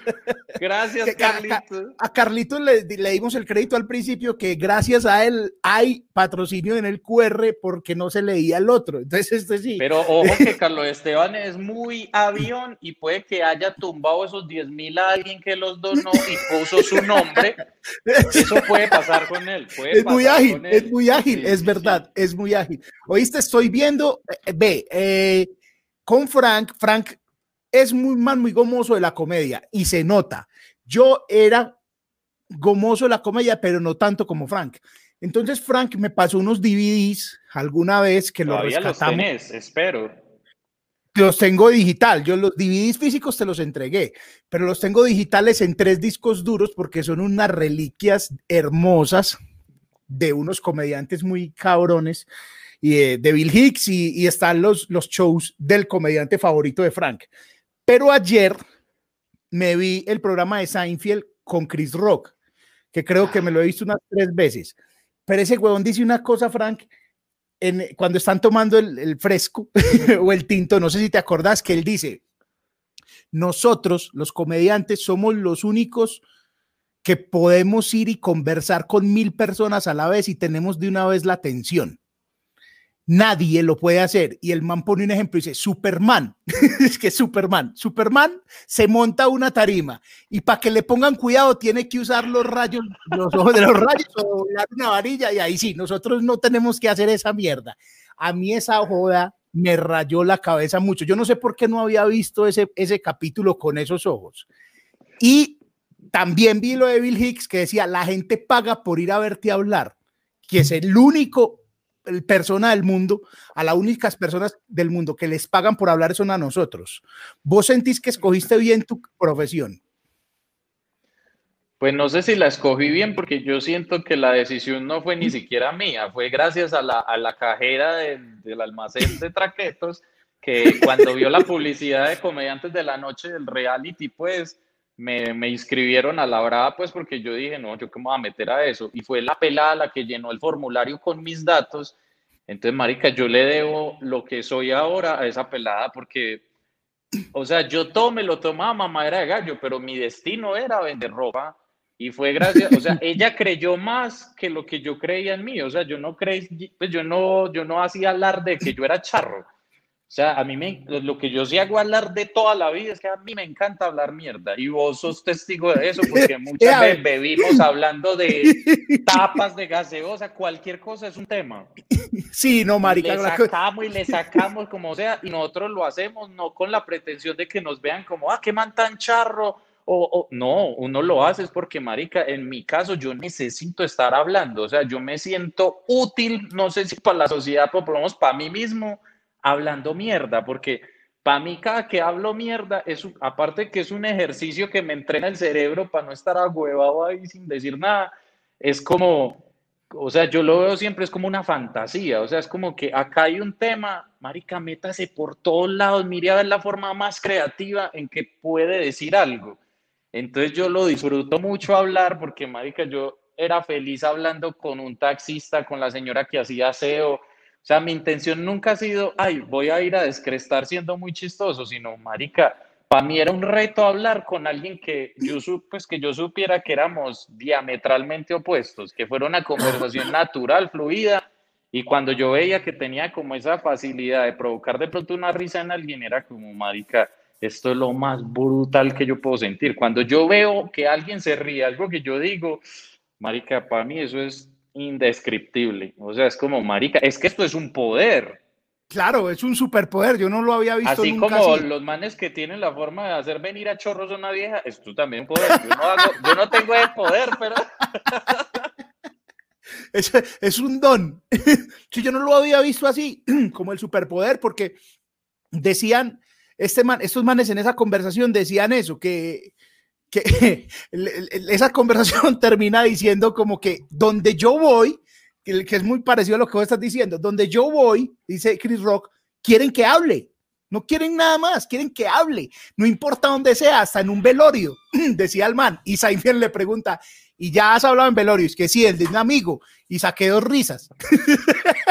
Gracias, Carlitos. A, Carlitos le, dimos el crédito al principio que gracias a él hay patrocinio en el QR porque no se leía el otro. Entonces, este sí. Pero ojo que Carlos Esteban es muy avión y puede que haya tumbado esos 10 mil a alguien que los donó y puso su nombre. Eso puede pasar con él. es, muy ágil, es muy ágil, es verdad, es muy ágil. Oíste, estoy viendo, eh, ve, eh, con Frank, Frank es muy mal, muy gomoso de la comedia y se nota. Yo era gomoso de la comedia, pero no tanto como Frank. Entonces Frank me pasó unos DVDs alguna vez que los rescatamos. Los espero. Los tengo digital. Yo los DVDs físicos te los entregué, pero los tengo digitales en tres discos duros porque son unas reliquias hermosas de unos comediantes muy cabrones y de, Bill Hicks y, están los, los shows del comediante favorito de Frank. Pero ayer me vi el programa de Seinfeld con Chris Rock, que creo que me lo he visto unas tres veces. Pero ese huevón dice una cosa, Frank, cuando están tomando el, el fresco o el tinto, no sé si te acordás, que él dice, nosotros, los comediantes, somos los únicos que podemos ir y conversar con mil personas a la vez y tenemos de una vez la atención. Nadie lo puede hacer. Y el man pone un ejemplo y dice, Superman, es que Superman, Superman se monta una tarima y para que le pongan cuidado tiene que usar los rayos, los ojos de los rayos o una varilla y ahí sí, nosotros no tenemos que hacer esa mierda. A mí esa joda me rayó la cabeza mucho. Yo no sé por qué no había visto ese, ese capítulo con esos ojos. Y también vi lo de Bill Hicks que decía, la gente paga por ir a verte hablar, que es el único persona del mundo, a las únicas personas del mundo que les pagan por hablar son a nosotros. ¿Vos sentís que escogiste bien tu profesión? Pues no sé si la escogí bien porque yo siento que la decisión no fue ni siquiera mía, fue gracias a la, a la cajera del almacén de traquetos que cuando vio la publicidad de Comediantes de la Noche del reality, pues me, me, inscribieron a la brava, pues porque yo dije, no, yo qué me voy a meter a eso. Y fue la pelada la que llenó el formulario con mis datos. Entonces, Marica, yo le debo lo que soy ahora a esa pelada porque, o sea, yo todo me lo tomaba mamadera de gallo, pero mi destino era vender ropa. Y fue gracias, o sea, ella creyó más que lo que yo creía en mí. O sea, yo no creí, pues yo no, yo no hacía alarde de que yo era charro. O sea, a mí me, lo que yo sí hago hablar de toda la vida es que a mí me encanta hablar mierda. Y vos sos testigo de eso, porque muchas veces bebimos hablando de tapas de gaseosa, cualquier cosa es un tema. Sí, no, marica. Le sacamos y le sacamos como sea, y nosotros lo hacemos no con la pretensión de que nos vean como, ah, qué man tan charro. O, o, no, uno lo hace es porque, marica, en mi caso yo necesito estar hablando, o sea, yo me siento útil, no sé si para la sociedad, pero por lo menos para mí mismo, hablando mierda, porque para mí cada que hablo mierda, es, aparte que es un ejercicio que me entrena el cerebro para no estar agüevado ahí sin decir nada, es como, o sea, yo lo veo siempre es como una fantasía, o sea, es como que acá hay un tema, marica, métase por todos lados, mire a ver la forma más creativa en que puede decir algo. Entonces yo lo disfruto mucho hablar porque, marica, yo era feliz hablando con un taxista, con la señora que hacía aseo, o sea, mi intención nunca ha sido, ay, voy a ir a descrestar siendo muy chistoso, sino, marica, para mí era un reto hablar con alguien que yo, pues, que yo supiera que éramos diametralmente opuestos, que fuera una conversación natural, fluida, y cuando yo veía que tenía como esa facilidad de provocar de pronto una risa en alguien, era como, marica, esto es lo más brutal que yo puedo sentir. Cuando yo veo que alguien se ríe, algo que yo digo, marica, para mí eso es indescriptible. O sea, es como, marica, es que esto es un poder. Claro, es un superpoder, yo no lo había visto así como los manes que tienen la forma de hacer venir a chorros a una vieja, esto también poder. Yo no, yo no tengo el poder, pero... Es, es un don. Si yo no lo había visto así, como el superpoder, porque decían, este man, estos manes en esa conversación decían eso, que, que esa conversación termina diciendo como que donde yo voy, que, es muy parecido a lo que vos estás diciendo, donde yo voy, dice Chris Rock, quieren que hable. No quieren nada más, quieren que hable. No importa dónde sea, hasta en un velorio, decía el man. Y Seinfeld le pregunta, ¿y ya has hablado en velorios? Que sí, el de un amigo. Y saqué dos risas.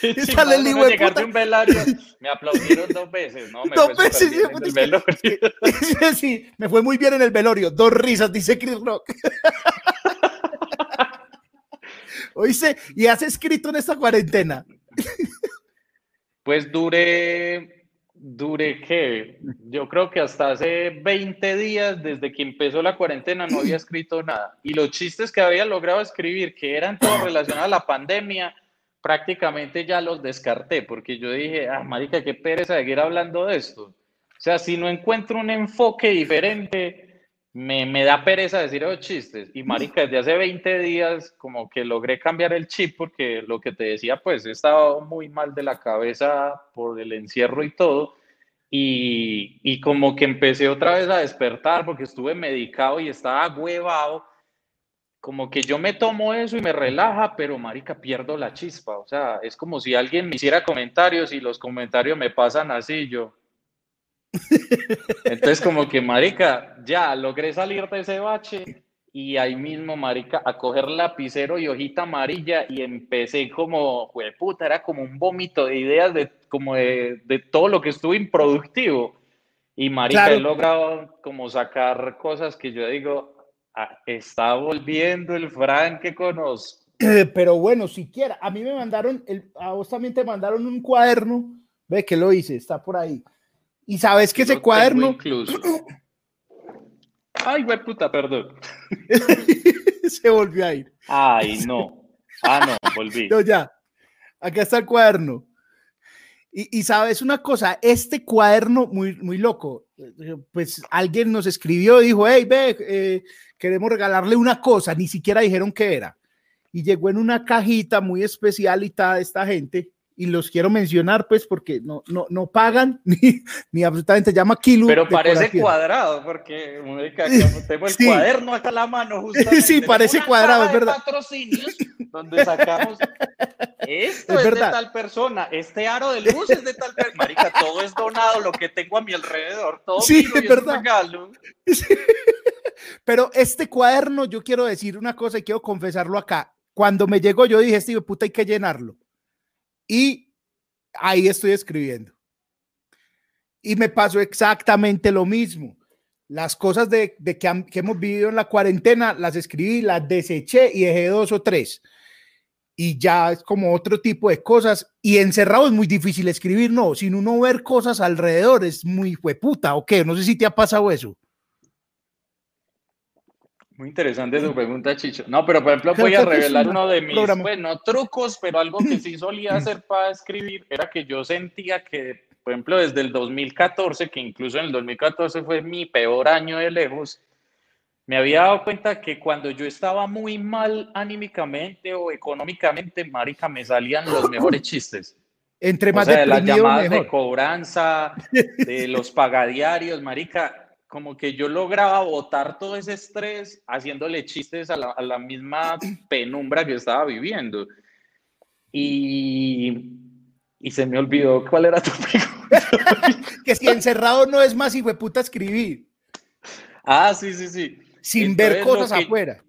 sale el hijo de un velorio, me aplaudieron dos veces, ¿no? Me dos fue veces. Bien en el velorio. sí, me fue muy bien en el velorio. Dos risas, dice Chris Rock. Oíste, ¿y has escrito en esta cuarentena? Pues duré, duré que yo creo que hasta hace 20 días, desde que empezó la cuarentena, no había escrito nada. Y los chistes que había logrado escribir, que eran todos relacionados a la pandemia, prácticamente ya los descarté, porque yo dije, ah, marica, qué pereza seguir hablando de esto. O sea, si no encuentro un enfoque diferente, me, me, da pereza decir chistes. Y marica, desde hace 20 días como que logré cambiar el chip porque lo que te decía, pues he estado muy mal de la cabeza por el encierro y todo. Y, y como que empecé otra vez a despertar porque estuve medicado y estaba huevado. Como que yo me tomo eso y me relaja, pero marica, pierdo la chispa. O sea, es como si alguien me hiciera comentarios y los comentarios me pasan así, yo, entonces, como que, marica, ya logré salir de ese bache y ahí mismo, marica, a coger lapicero y hojita amarilla y empecé como, puta, era como un vómito de ideas de, como de, de todo lo que estuvo improductivo. Y, marica, he logrado como sacar cosas que yo digo, está volviendo el Frank que conozco. Pero bueno, siquiera, a mí me mandaron, el, a vos también te mandaron un cuaderno, ve que lo hice, está por ahí y sabes que ese cuaderno. Incluso. Ay, güey, puta, perdón. Se volvió a ir. Ay, no. Ah, no, volví. No, ya. Acá está el cuaderno. Y, y, sabes una cosa, este cuaderno muy, muy loco, pues alguien nos escribió y dijo, hey, ve, eh, queremos regalarle una cosa, ni siquiera dijeron qué era. Y llegó en una cajita muy especial y tal, esta gente, y los quiero mencionar, pues, porque no, no, no pagan ni, ni absolutamente llama kilo. Pero parece cuadrado, porque tengo el cuaderno acá a la mano, justamente. Sí, parece cuadrado, es verdad. patrocinios donde sacamos esto es, de tal persona, este aro de luz es de tal persona. Marica, todo es donado, lo que tengo a mi alrededor, todo sí, es verdad. Pero este cuaderno, yo quiero decir una cosa y quiero confesarlo acá. Cuando me llegó, yo dije, este puta, hay que llenarlo y ahí estoy escribiendo. Y me pasó exactamente lo mismo. Las cosas de, que, hemos vivido en la cuarentena, las escribí, las deseché y dejé dos o tres. Y ya es como otro tipo de cosas. Y encerrado es muy difícil escribir, no. Sin uno ver cosas alrededor es muy hueputa, ¿o qué? No sé si te ha pasado eso. Muy interesante tu pregunta, Chicho. No, pero por ejemplo voy a revelar uno de mis, bueno, trucos, pero algo que sí solía hacer para escribir era que yo sentía que, por ejemplo, desde el 2014, que incluso en el 2014 fue mi peor año de lejos, me había dado cuenta que cuando yo estaba muy mal anímicamente o económicamente, marica, me salían los mejores chistes. Entre más o sea, de las llamadas de cobranza, de los pagadiarios, marica, como que yo lograba botar todo ese estrés haciéndole chistes a la, misma penumbra que estaba viviendo. Y, y, se me olvidó cuál era tu pregunta. que si encerrado no es más hijo de puta escribir. Ah, sí, sí, sí. Sin ver cosas afuera.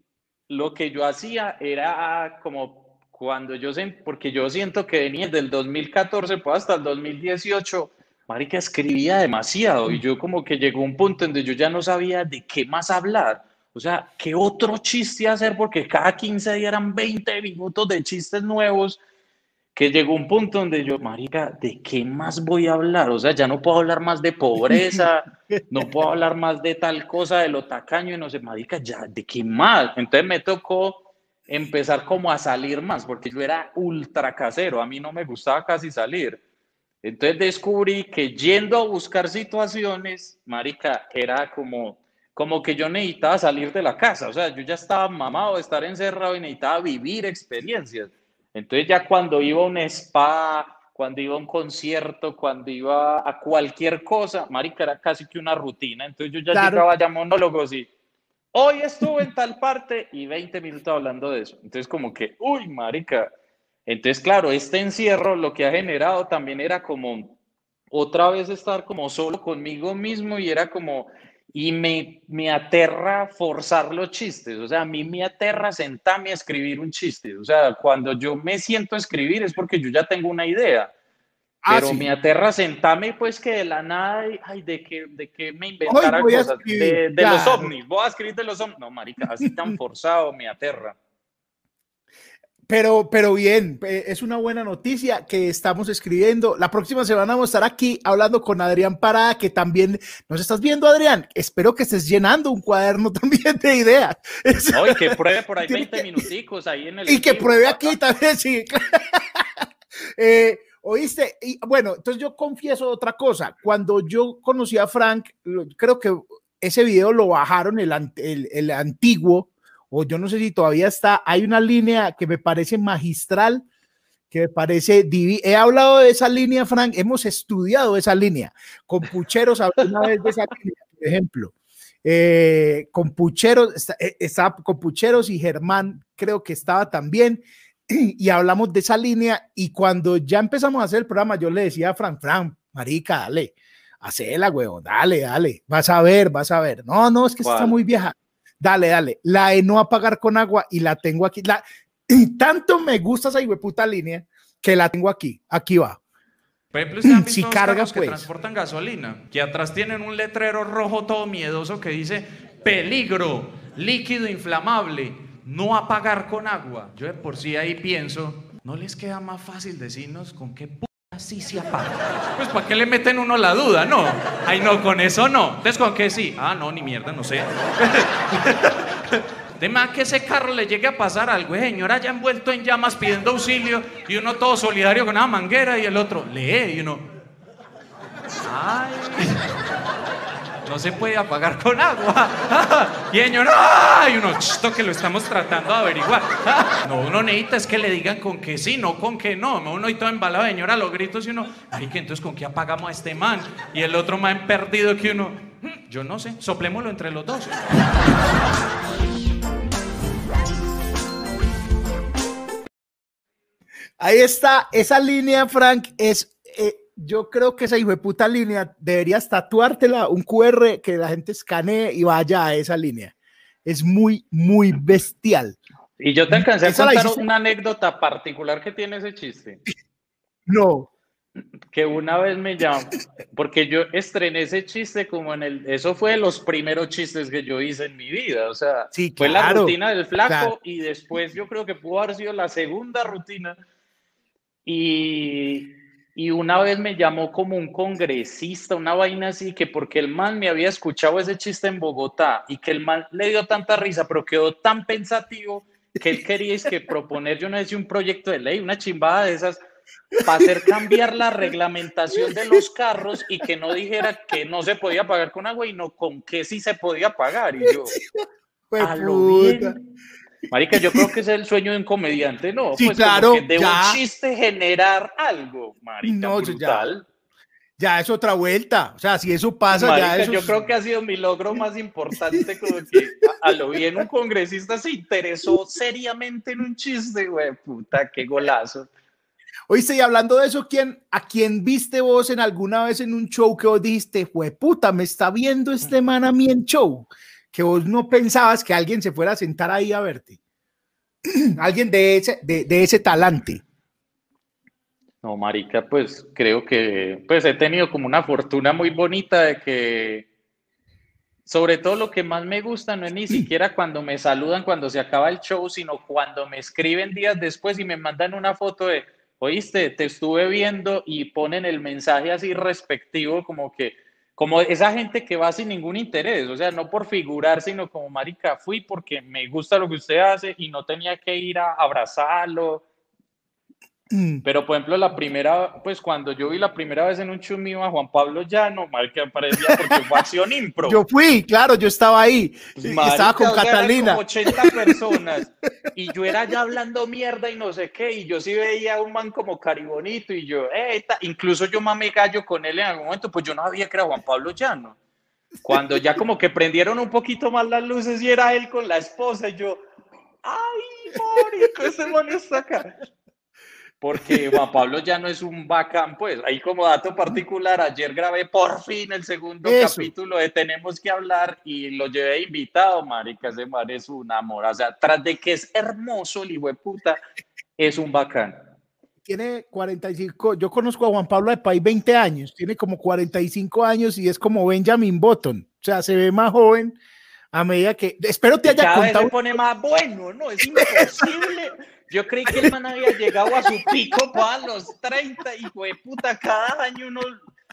Lo que yo hacía era como cuando yo, porque yo siento que venía del 2014 pues hasta el 2018 marica, escribía demasiado y yo como que llegó un punto en donde yo ya no sabía de qué más hablar. O sea, ¿qué otro chiste hacer? Porque cada 15 días eran 20 minutos de chistes nuevos, que llegó un punto donde yo, marica, ¿de qué más voy a hablar? O sea, ya no puedo hablar más de pobreza, no puedo hablar más de tal cosa, de lo tacaño, y no sé, marica, ya, ¿de qué más? Entonces me tocó empezar como a salir más, porque yo era ultra casero, a mí no me gustaba casi salir. Entonces descubrí que yendo a buscar situaciones, marica, era como como que yo necesitaba salir de la casa, o sea, yo ya estaba mamado de estar encerrado y necesitaba vivir experiencias. Entonces ya cuando iba a un spa, cuando iba a un concierto, cuando iba a cualquier cosa, marica, era casi que una rutina. Entonces yo ya llegaba ya monólogos y hoy estuve en tal parte y 20 minutos hablando de eso. Entonces como que, uy, marica. Entonces, claro, este encierro lo que ha generado también era como otra vez estar como solo conmigo mismo y era como y me, me aterra forzar los chistes, o sea, a mí me aterra sentarme a escribir un chiste, o sea, cuando yo me siento a escribir es porque yo ya tengo una idea, ah, pero me aterra sentarme pues que de la nada, ay, de que, de que me inventara cosas, de, de los ovnis, voy a escribir de los ovnis, no, marica, así tan forzado me aterra. Pero, pero bien, es una buena noticia que estamos escribiendo. La próxima semana vamos a estar aquí hablando con Adrián Parada, que también nos estás viendo, Adrián. Espero que estés llenando un cuaderno también de ideas. No, y que pruebe por ahí 20 minuticos ahí en el. Y que pruebe aquí también, sí. eh, Oíste, y bueno, entonces yo confieso otra cosa. Cuando yo conocí a Frank, creo que ese video lo bajaron el, el, el antiguo o yo no sé si todavía está, hay una línea que me parece magistral, que me parece He hablado de esa línea, Frank, hemos estudiado esa línea. Con Pucheros, una vez de esa línea, por ejemplo. Eh, con Pucheros, está, eh, está, con Pucheros y Germán, creo que estaba también, y hablamos de esa línea. Y cuando ya empezamos a hacer el programa, yo le decía a Frank, Frank, marica, dale, hacela, huevo, dale, dale, vas a ver, vas a ver. No, no, es que está muy vieja dale, dale, la de no apagar con agua y la tengo aquí. La, y tanto me gusta esa puta línea que la tengo aquí, aquí va. Por ejemplo, ¿ustedes han visto si cargas, que pues. transportan gasolina, que atrás tienen un letrero rojo todo miedoso que dice peligro, líquido inflamable, no apagar con agua. Yo de por sí ahí pienso, ¿no les queda más fácil decirnos con qué sí se apaga. Pues ¿para qué le meten uno la duda? No. Ay, no, con eso no. Entonces, ¿con qué sí? Ah, no, ni mierda, no sé. Más que ese carro le llegue a pasar algo, el señor haya envuelto en llamas pidiendo auxilio y uno todo solidario con una manguera y el otro lee y uno. Ay no se puede apagar con agua. y ellos, no, y uno, esto que lo estamos tratando de averiguar. no, uno necesita es que le digan con que sí, no con que no. Uno y todo embalado, señora, los gritos y uno, ay, que entonces con qué apagamos a este man. Y el otro man perdido que uno, hmm, yo no sé, soplémoslo entre los dos. Ahí está, esa línea, Frank, es eh, yo creo que esa hijo de puta línea deberías tatuártela, un QR que la gente escanee y vaya a esa línea. Es muy, muy bestial. Y yo te alcancé a contar una anécdota particular que tiene ese chiste. No. Que una vez me llamó, porque yo estrené ese chiste como en el, eso fue de los primeros chistes que yo hice en mi vida, o sea, fue la rutina del flaco y después yo creo que pudo haber sido la segunda rutina. Y y una vez me llamó como un congresista, una vaina así, que porque el man me había escuchado ese chiste en Bogotá y que el man le dio tanta risa, pero quedó tan pensativo que él quería es que proponer, yo no sé un proyecto de ley, una chimbada de esas, para hacer cambiar la reglamentación de los carros y que no dijera que no se podía pagar con agua y no con que sí se podía pagar. Y yo, a lo bien, Marica, yo creo que es el sueño de un comediante, ¿no? Sí, pues claro. de un chiste generar algo, marica, no, brutal. Ya, ya, es otra vuelta. O sea, si eso pasa, ya eso Yo creo que ha sido mi logro más importante, como que a, lo bien un congresista se interesó seriamente en un chiste, güey, puta, qué golazo. Oíste, y hablando de eso, ¿quién, ¿a quién viste vos en alguna vez en un show que vos dijiste, güey, puta, me está viendo este man a mí en show? Que vos no pensabas que alguien se fuera a sentar ahí a verte. alguien de ese, de, ese talante. No, marica, pues creo que pues he tenido como una fortuna muy bonita de que sobre todo lo que más me gusta no es ni siquiera cuando me saludan cuando se acaba el show, sino cuando me escriben días después y me mandan una foto de, oíste, te estuve viendo y ponen el mensaje así respectivo como que como esa gente que va sin ningún interés, o sea, no por figurar, sino como marica, fui porque me gusta lo que usted hace y no tenía que ir a abrazarlo. Mm. Pero, por ejemplo, la primera, pues cuando yo vi la primera vez en un show mío a Juan Pablo Llano, mal que aparecía porque fue acción impro. Yo fui, claro, yo estaba ahí. Pues, estaba con Catalina. Como 80 personas. y yo era ya hablando mierda y no sé qué. Y yo sí veía a un man como caribonito y yo, eh, incluso yo mamé gallo con él en algún momento, pues yo no sabía que era Juan Pablo Llano. Cuando ya como que prendieron un poquito más las luces y era él con la esposa, y yo, ay, marico, ese man está acá porque Juan Pablo ya no es un bacán, pues. Ahí como dato particular, ayer grabé por fin el segundo capítulo de Tenemos que hablar y lo llevé invitado, marica, ese mar es un amor. O sea, tras de que es hermoso el hijo de puta, es un bacán. Tiene 45, yo conozco a Juan Pablo de País 20 años, tiene como 45 años y es como Benjamin Button, o sea, se ve más joven a medida que, espero te haya cada contado. Vez se pone más bueno, ¿no? Es imposible. Yo creí que el man había llegado a su pico para los 30 y fue puta, cada año uno.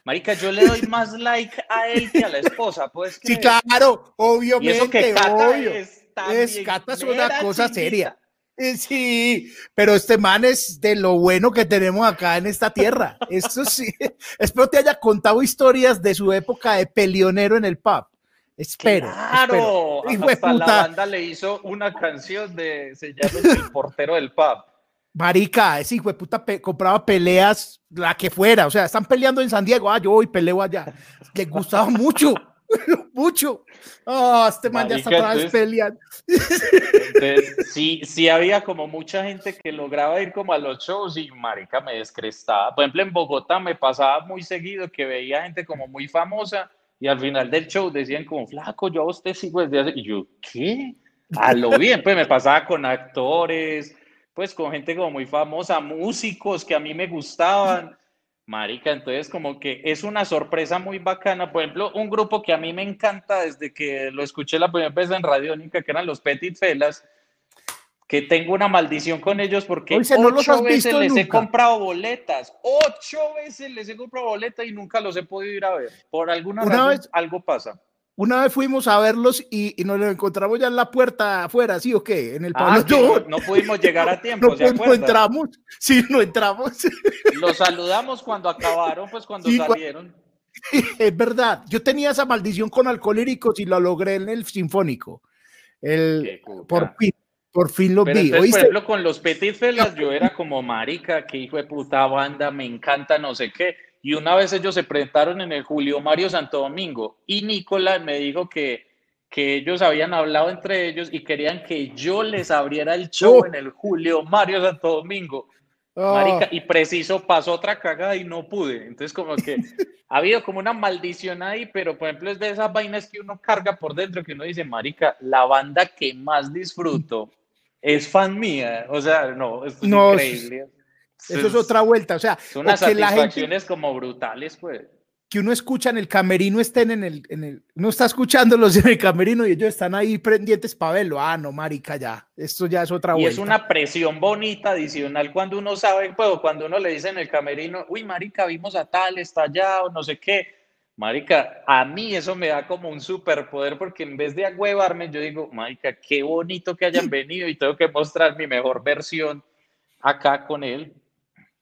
Marica, yo le doy más like a él que a la esposa, pues. Sí, claro, obviamente. Y eso que Cata obvio. es, es, Cata es una cosa seria. Eh, sí, pero este man es de lo bueno que tenemos acá en esta tierra. Eso sí. Espero te haya contado historias de su época de pelionero en el pub. Espero. Claro, hasta la banda le hizo una canción de se llama El portero del pub. Marica, ese hijo de puta compraba peleas, la que fuera. O sea, están peleando en San Diego. Ah, yo voy peleo allá. Le gustaba mucho, mucho. Oh, este man ya está otra vez peleando. Entonces, sí, sí había como mucha gente que lograba ir como a los shows y marica me descrestaba. Por ejemplo, en Bogotá me pasaba muy seguido que veía gente como muy famosa y al final del show decían como, flaco, yo a usted sigo desde hace... Y yo, ¿qué? A lo bien, pues me pasaba con actores, pues con gente como muy famosa, músicos que a mí me gustaban. Marica, entonces como que es una sorpresa muy bacana. Por ejemplo, un grupo que a mí me encanta desde que lo escuché la primera vez en Radiónica, que eran los Petit Felas, que tengo una maldición con ellos porque ocho veces les he comprado boletas, ocho veces les he comprado boletas y nunca los he podido ir a ver. Por alguna razón algo pasa. Una vez fuimos a verlos y, nos los encontramos ya en la puerta afuera, ¿sí o qué? En el ah, Pablo no, pudimos llegar a tiempo, no, entramos, sí, no entramos. Los saludamos cuando acabaron, pues cuando salieron. Es verdad, yo tenía esa maldición con alcohólicos y lo logré en el Sinfónico. El, por fin por fin lo vi. por ejemplo, con los Petit Felas yo era como marica, que hijo de puta banda, me encanta no sé qué. Y una vez ellos se presentaron en el Julio Mario Santo Domingo y Nicolás me dijo que, que ellos habían hablado entre ellos y querían que yo les abriera el show en el Julio Mario Santo Domingo. Marica, oh. y preciso pasó otra cagada y no pude. Entonces, como que ha habido como una maldición ahí, pero por ejemplo, es de esas vainas que uno carga por dentro, que uno dice, Marica, la banda que más disfruto es fan mía. O sea, no, esto es increíble. Eso es, otra vuelta. O sea, son unas satisfacciones como brutales, pues. Que uno escucha en el camerino, estén en el, en el, no está escuchándolos en el camerino y ellos están ahí pendientes para verlo. Ah, no, marica, ya. Esto ya es otra vuelta. Y es una presión bonita adicional cuando uno sabe, pues, cuando uno le dice en el camerino, uy, marica, vimos a tal, está allá, o no sé qué Marica, a mí eso me da como un superpoder porque en vez de agüevarme, yo digo, Marica, qué bonito que hayan venido y tengo que mostrar mi mejor versión acá con él.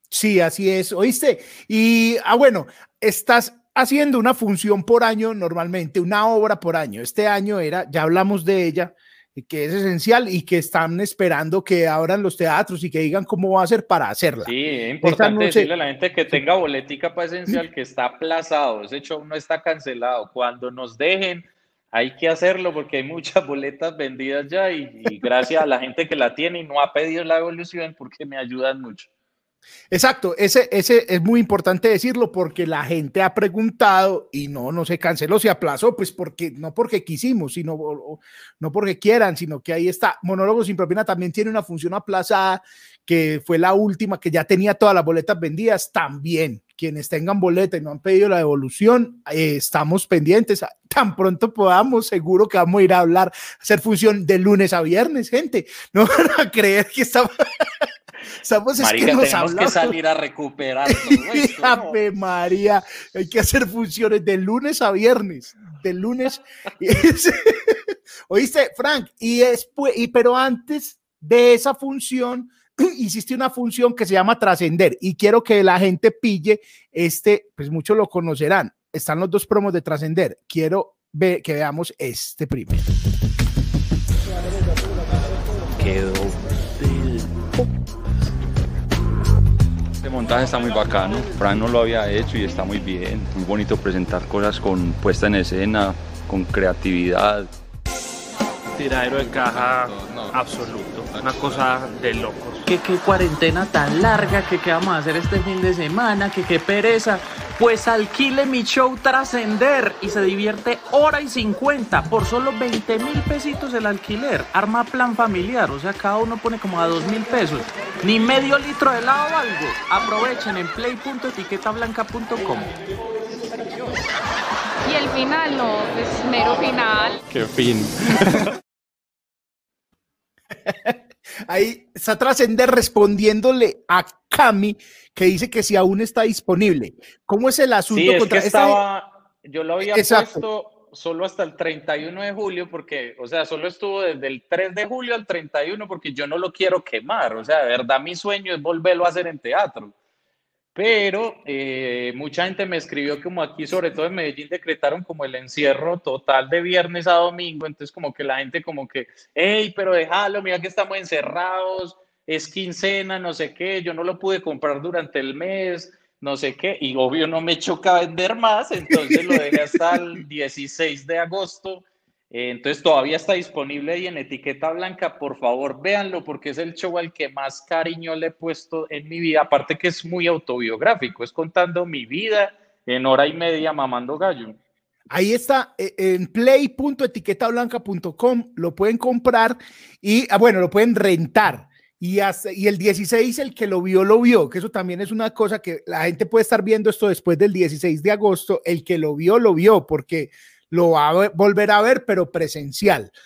Sí, así es, oíste. Y, ah, bueno, estás haciendo una función por año normalmente, una obra por año. Este año era, ya hablamos de ella, que es esencial y que están esperando que abran los teatros y que digan cómo va a ser para hacerla. Sí, es importante decirle a la gente que tenga boletica para esencial que está aplazado, ese show no está cancelado. Cuando nos dejen, hay que hacerlo porque hay muchas boletas vendidas ya y, y gracias a la gente que la tiene y no ha pedido la evolución porque me ayudan mucho. Exacto, ese, ese es muy importante decirlo porque la gente ha preguntado y no, no se canceló, se aplazó, pues porque no porque quisimos, sino no porque quieran, sino que ahí está. Monólogo sin propina también tiene una función aplazada que fue la última que ya tenía todas las boletas vendidas. También quienes tengan boleta y no han pedido la devolución, eh, estamos pendientes. Tan pronto podamos, seguro que vamos a ir a hablar, hacer función de lunes a viernes, gente. No van a creer que estamos. Sabemos es que nos tenemos que salir a recuperar todo María, hay que hacer funciones de lunes a viernes, de lunes. Oíste, Frank, y después, y pero antes de esa función hiciste una función que se llama trascender y quiero que la gente pille este, pues muchos lo conocerán. Están los dos promos de trascender. Quiero ver, que veamos este primero. Quedó montaje está muy bacano. Fran no lo había hecho y está muy bien. Muy bonito presentar cosas con puesta en escena, con creatividad. Tiradero de caja absoluto. Una cosa de locos. Que qué cuarentena tan larga, que qué vamos a hacer este fin de semana, que qué pereza. Pues alquile mi show Trascender y se divierte hora y 50 por solo 20 mil pesitos el alquiler. Arma plan familiar, o sea, cada uno pone como a 2 mil pesos. Ni medio litro de helado o algo. Aprovechen en play.etiquetablanca.com. Y el final no, es mero final. ¡Qué fin! Ahí está trascender respondiéndole a Cami que dice que si aún está disponible. ¿Cómo es el asunto Sí, es contra que esta- estaba, yo lo había Exacto. puesto solo hasta el 31 de julio, porque, o sea, solo estuvo desde el 3 de julio al 31, porque yo no lo quiero quemar, o sea, de verdad mi sueño es volverlo a hacer en teatro. Pero eh, mucha gente me escribió como aquí, sobre todo en Medellín, decretaron como el encierro total de viernes a domingo, entonces como que la gente como que, hey, pero déjalo, mira que estamos encerrados, es quincena, no sé qué, yo no lo pude comprar durante el mes, no sé qué, y obvio no me choca vender más, entonces lo dejé hasta el 16 de agosto. Eh, Entonces todavía está disponible ahí en etiqueta blanca. Por favor, véanlo porque es el show al que más cariño le he puesto en mi vida. Aparte que es muy autobiográfico, es contando mi vida en hora y media mamando gallo. Ahí está eh, en play.etiquetablanca.com, lo pueden comprar y, ah, bueno, lo pueden rentar. Y, hasta- y el 16, el que lo vio, lo vio, que eso también es una cosa que la gente puede estar viendo esto después del 16 de agosto. El que lo vio, lo vio, porque lo va a ver- volver a ver, pero presencial.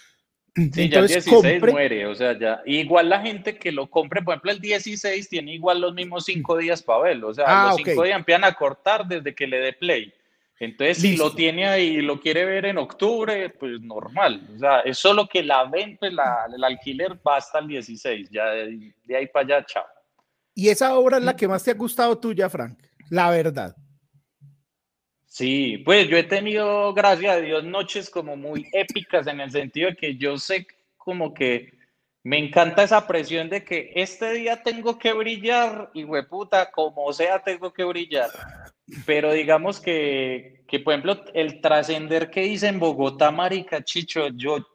Sí, ya el Entonces, 16 compre- muere, o sea, ya. Igual la gente que lo compre, por ejemplo, el 16 tiene igual los mismos cinco días para verlo. O sea, Ah, los cinco días empiezan a cortar desde que le dé play. Entonces, si lo tiene ahí y lo quiere ver en octubre, pues normal. O sea, es solo que la venta, la, el alquiler va hasta el 16. Ya de, de ahí para allá, chao. Y esa obra es la que más te ha gustado tuya, Frank. La verdad. Sí, pues yo he tenido, gracias a Dios, noches como muy épicas en el sentido de que yo sé como que me encanta esa presión de que este día tengo que brillar y hueputa, como sea tengo que brillar. Pero digamos que, que por ejemplo, el trascender que hice en Bogotá, marica, Chicho, yo,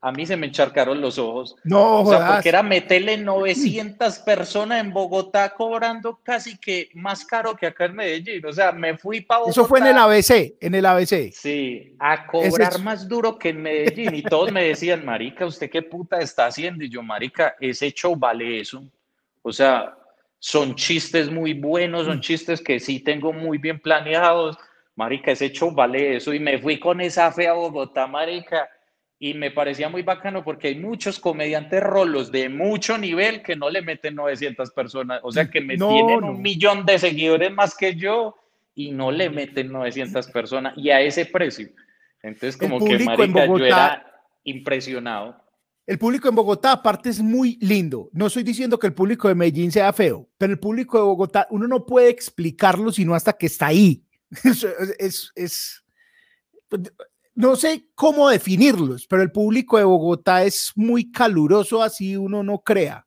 a mí se me encharcaron los ojos. No, O sea, jodas. porque era meterle 900 personas en Bogotá cobrando casi que más caro que acá en Medellín. O sea, me fui para Bogotá. Eso fue en el ABC, en el ABC. Sí, a cobrar es- más duro que en Medellín. Y todos me decían, Marica, ¿usted qué puta está haciendo? Y yo, Marica, ese show vale eso. O sea, son chistes muy buenos, son chistes que sí tengo muy bien planeados. Marica, ese show vale eso. Y me fui con esa fe a Bogotá, Marica. Y me parecía muy bacano porque hay muchos comediantes rolos de mucho nivel que no le meten 900 personas. O sea, que me No, tienen no. un millón de seguidores más que yo y no le meten 900 personas y a ese precio. Entonces, como que, marica, yo Bogotá- era impresionado. El público en Bogotá, aparte, es muy lindo. No estoy diciendo que el público de Medellín sea feo, pero el público de Bogotá, uno no puede explicarlo sino hasta que está ahí. Es, es- es- no sé cómo definirlos, pero el público de Bogotá es muy caluroso, así uno no crea.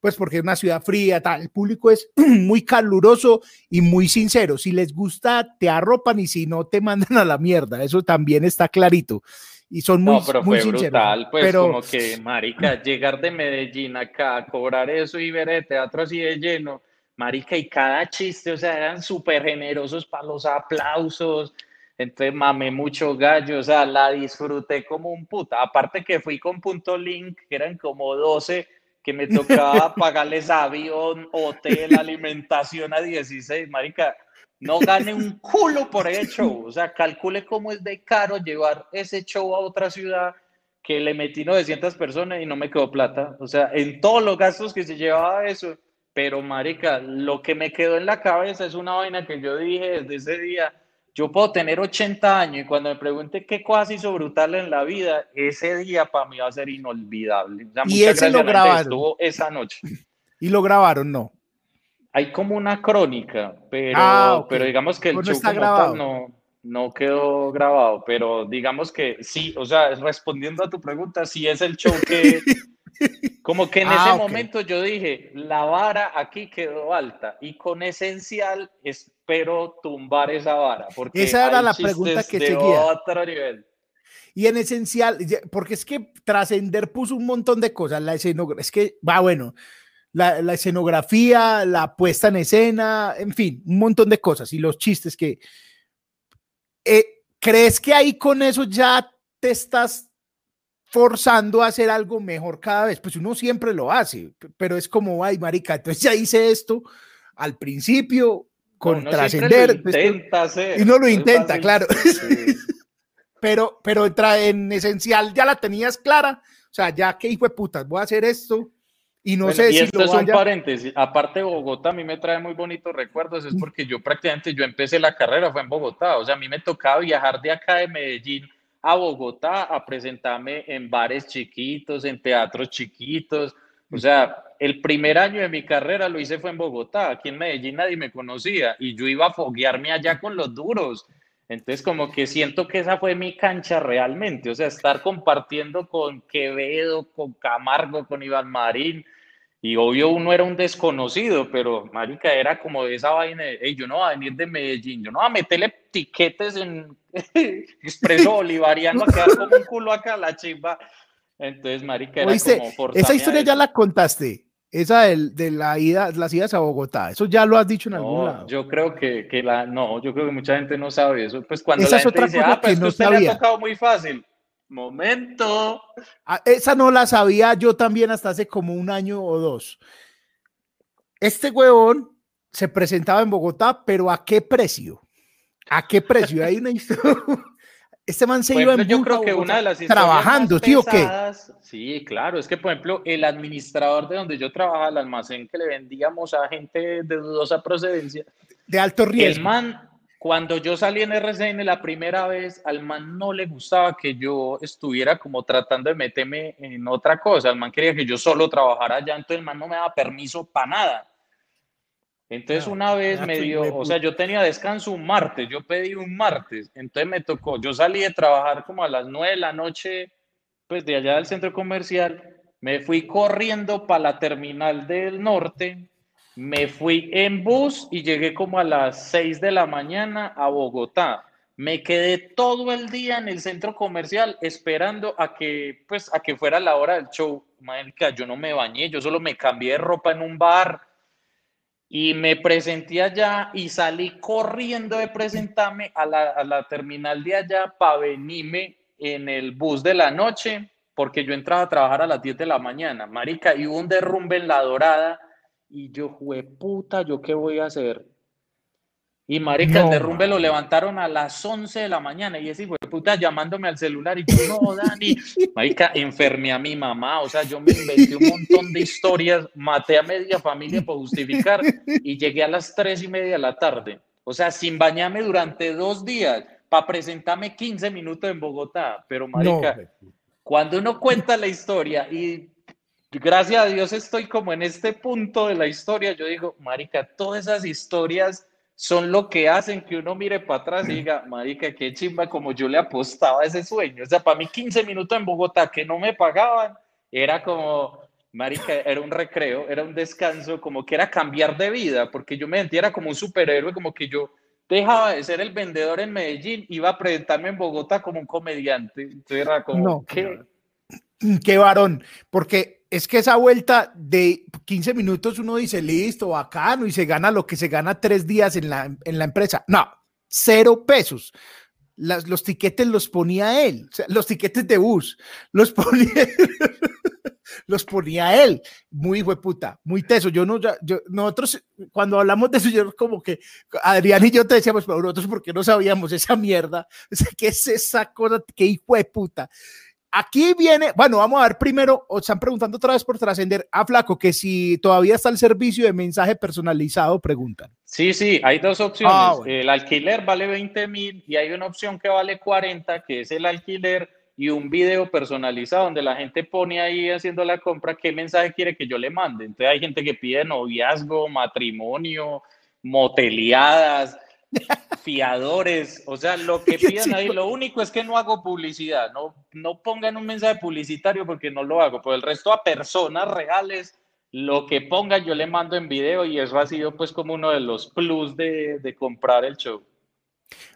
Pues porque es una ciudad fría, tal. El público es muy caluroso y muy sincero. Si les gusta, te arropan y si no, te mandan a la mierda. Eso también está clarito. Y son muy, no, pero muy fue sinceros. brutal, pues Pero- como que, marica, llegar de Medellín acá, cobrar eso y ver el teatro así de lleno, marica, y cada chiste, o sea, eran súper generosos para los aplausos, entonces mamé mucho gallo, o sea, la disfruté como un puta, aparte que fui con Punto Link, que eran como 12, que me tocaba pagarles avión, hotel, alimentación a 16, marica, no gane un culo por ese show. O sea, calcule cómo es de caro llevar ese show a otra ciudad que le metí 900 personas y no me quedó plata. O sea, en todos los gastos que se llevaba eso. Pero, marica, lo que me quedó en la cabeza es una vaina que yo dije desde ese día. Yo puedo tener 80 años y cuando me pregunte qué cosas hizo brutal en la vida, ese día para mí va a ser inolvidable. O sea, Y ese lo grabaron. esa noche. ¿Y lo grabaron? No. Hay como una crónica, pero, Ah, pero digamos que el no show está grabado. no, no quedó grabado, pero digamos que sí, o sea, respondiendo a tu pregunta, sí es el show que, como que en Ah, ese ok. momento yo dije, la vara aquí quedó alta y con esencial espero tumbar esa vara, porque Esa era la pregunta que seguía. otro nivel. Y en esencial, porque es que Trascender puso un montón de cosas. La escenografía, es que va bueno, la, la escenografía, la puesta en escena, en fin, un montón de cosas y los chistes que. Eh, ¿Crees que ahí con eso ya te estás forzando a hacer algo mejor cada vez? Pues uno siempre lo hace, pero es como, ay, marica, entonces ya hice esto al principio con siempre Trascender. entonces- intenta hacer. y uno lo intenta, claro. Sí. pero, pero entra en esencial ya la tenías clara. O sea, ya que hijo de putas, voy a hacer esto y no Bueno, sé y si esto lo es un vaya. paréntesis. Aparte Bogotá, a mí me trae muy bonitos recuerdos. Es porque yo prácticamente, yo empecé la carrera, fue en Bogotá. O sea, a mí me tocaba viajar de acá de Medellín a Bogotá a presentarme en bares chiquitos, en teatros chiquitos. O sea, el primer año de mi carrera lo hice fue en Bogotá. Aquí en Medellín nadie me conocía y yo iba a foguearme allá con los duros. Entonces, como que siento que esa fue mi cancha realmente, o sea, estar compartiendo con Quevedo, con Camargo, con Iván Marín, y obvio uno era un desconocido, pero marica, era como de esa vaina de, "Ey, yo no voy a venir de Medellín, yo no voy a meterle tiquetes en Expreso Bolivariano a quedar como un culo acá, la chimba. Entonces, marica, era Oíste, como esa historia ya la contaste, esa del- de, la ida, las idas a Bogotá. Eso ya lo has dicho en algún No, lado. yo creo que, que la, no, yo creo que mucha gente no sabe eso. Pues cuando Esa la es gente otra dice, cosa ah, pues que que no usted le ha tocado muy fácil. Momento. Ah, Esa no la sabía yo también hasta hace como un año o dos. Este huevón se presentaba en Bogotá, pero ¿a qué precio? ¿A qué precio? Hay una historia. Este man se Por iba en yo creo que una de las trabajando, tío, ¿qué? Sí, claro, es que por ejemplo, el administrador de donde yo trabajaba, el almacén que le vendíamos a gente de dudosa procedencia, De alto el riesgo. man, cuando yo salí en RCN la primera vez, al man no le gustaba que yo estuviera como tratando de meterme en otra cosa. El man quería que yo solo trabajara allá, entonces el man no me daba permiso para nada. Entonces No, una vez me dio, o sea, yo tenía descanso un martes, yo pedí un martes, entonces me tocó, yo salí de trabajar como a las nueve de la noche, pues de allá del centro comercial, me fui corriendo para la terminal del norte, me fui en bus y llegué como a las 6 de la mañana a Bogotá. Me quedé todo el día en el centro comercial esperando a que, pues, a que fuera la hora del show. Marica, yo no me bañé, yo solo me cambié de ropa en un bar y me presenté allá y salí corriendo de presentarme a la, a la terminal de allá para venirme en el bus de la noche, porque yo entraba a trabajar a las 10 de la mañana, marica, y hubo un derrumbe en La Dorada, y yo, jue puta, ¿yo qué voy a hacer? Y marica, No, el derrumbe lo man. levantaron a las 11 de la mañana, y ese hijo de puta llamándome al celular, y yo, no, Dani, marica, enfermé a mi mamá, o sea, yo me inventé un montón de historias, maté a media familia por justificar, y llegué a las 3 y media de la tarde, o sea, sin bañarme durante dos días, para presentarme 15 minutos en Bogotá, pero marica, No, cuando uno cuenta la historia y gracias a Dios estoy como en este punto de la historia, yo digo, marica, todas esas historias son lo que hacen que uno mire para atrás y diga, marica, qué chimba como yo le apostaba a ese sueño. O sea, para mí 15 minutos en Bogotá que no me pagaban, era como, marica, era un recreo, era un descanso, como que era cambiar de vida, porque yo me sentía era como un superhéroe, como que yo dejaba de ser el vendedor en Medellín, iba a presentarme en Bogotá como un comediante. Entonces era como, No, ¿qué? qué varón, porque es que esa vuelta de 15 minutos uno dice, listo, bacano, y se gana lo que se gana tres días en la, en la empresa. No, cero pesos. Los tiquetes los ponía él, los tiquetes de bus, los ponía, los ponía él. Muy hijo de puta, muy teso. Yo no, yo, nosotros, cuando hablamos de eso, yo como que Adrián y yo te decíamos, pero nosotros, ¿por qué no sabíamos esa mierda? O ¿qué es esa cosa? ¿Qué hijo de puta? Aquí viene, bueno, vamos a ver primero, o están preguntando otra vez por trascender a Flaco, que si todavía está el servicio de mensaje personalizado, preguntan. Sí, sí, hay dos opciones. Ah, bueno. El alquiler vale 20 mil y hay una opción que vale 40, que es el alquiler y un video personalizado donde la gente pone ahí haciendo la compra qué mensaje quiere que yo le mande. Entonces hay gente que pide noviazgo, matrimonio, moteleadas, fiadores, o sea, lo que pidan ahí, lo único es que no hago publicidad, no, no pongan un mensaje publicitario porque no lo hago, pero el resto a personas reales, lo que pongan yo le mando en video y eso ha sido pues como uno de los plus de, de comprar el show.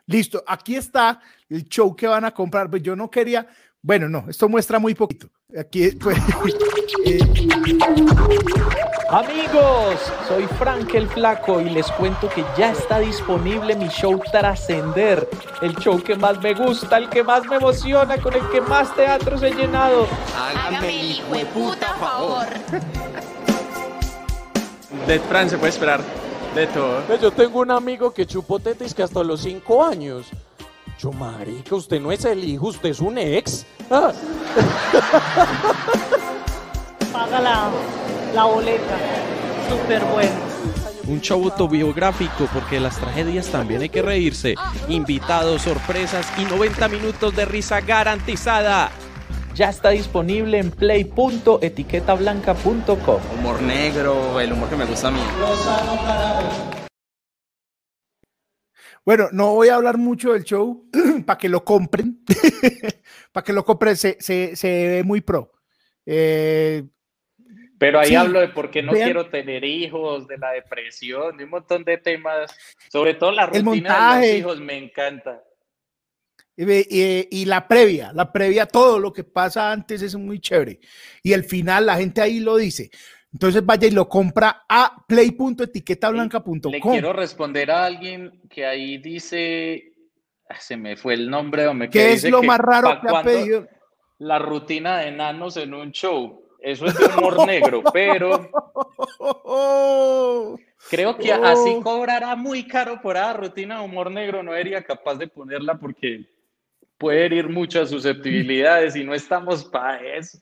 Listo, aquí está el show que van a comprar. Pues yo no quería, bueno, no, esto muestra muy poquito. Aquí, pues, Amigos, soy Frank el Flaco y les cuento que ya está disponible mi show Trascender, el show que más me gusta, el que más me emociona, con el que más teatros he llenado. Hágame el hijo de puta favor. De Fran se puede esperar de todo. Pues Yo tengo un amigo que chupó tetis que hasta los cinco años. Yo, marica, usted no es el hijo, usted es un ex. Ah. paga la, la boleta. Súper bueno. Un show autobiográfico porque de las tragedias también hay que reírse. Invitados, sorpresas y 90 minutos de risa garantizada. Ya está disponible en play.etiquetablanca.com. Humor negro, el humor que me gusta a mí. Bueno, no voy a hablar mucho del show para que lo compren. para que lo compren, se, se, se ve muy pro. Eh, Pero ahí Sí, hablo de por qué no vean- quiero tener hijos, de la depresión, de un montón de temas. Sobre todo la El rutina de los hijos me encanta. y, ve- y- y la previa, la previa, todo lo que pasa antes es muy chévere. Y el final, la gente ahí lo dice. Entonces vaya y lo compra a Le play.etiquetablanca.com. quiero responder a alguien que ahí dice, ah, se me fue el nombre, hombre, que ¿Qué es dice lo que más raro que ha pedido? La rutina de enanos en un show. Eso es de humor negro, pero creo que así Oh. cobrará muy caro por esa rutina de humor negro. No sería capaz de ponerla porque puede herir muchas susceptibilidades y no estamos para eso.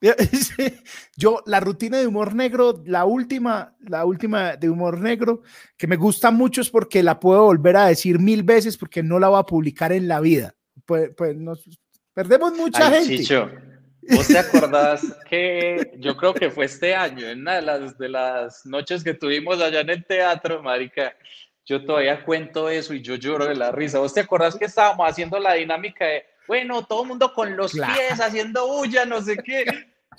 Yo, la rutina de humor negro, la última, la última de humor negro, que me gusta mucho es porque la puedo volver a decir mil veces porque no la voy a publicar en la vida. Pues, pues nos perdemos mucha Ay, gente. Chicho, ¿vos te acordás que yo creo que fue este año, en una de las, de las noches que tuvimos allá en el teatro, marica? Yo todavía cuento eso y yo lloro de la risa. ¿Vos te acordás que estábamos haciendo la dinámica de, bueno, todo el mundo con los Claro. pies haciendo bulla, no sé qué?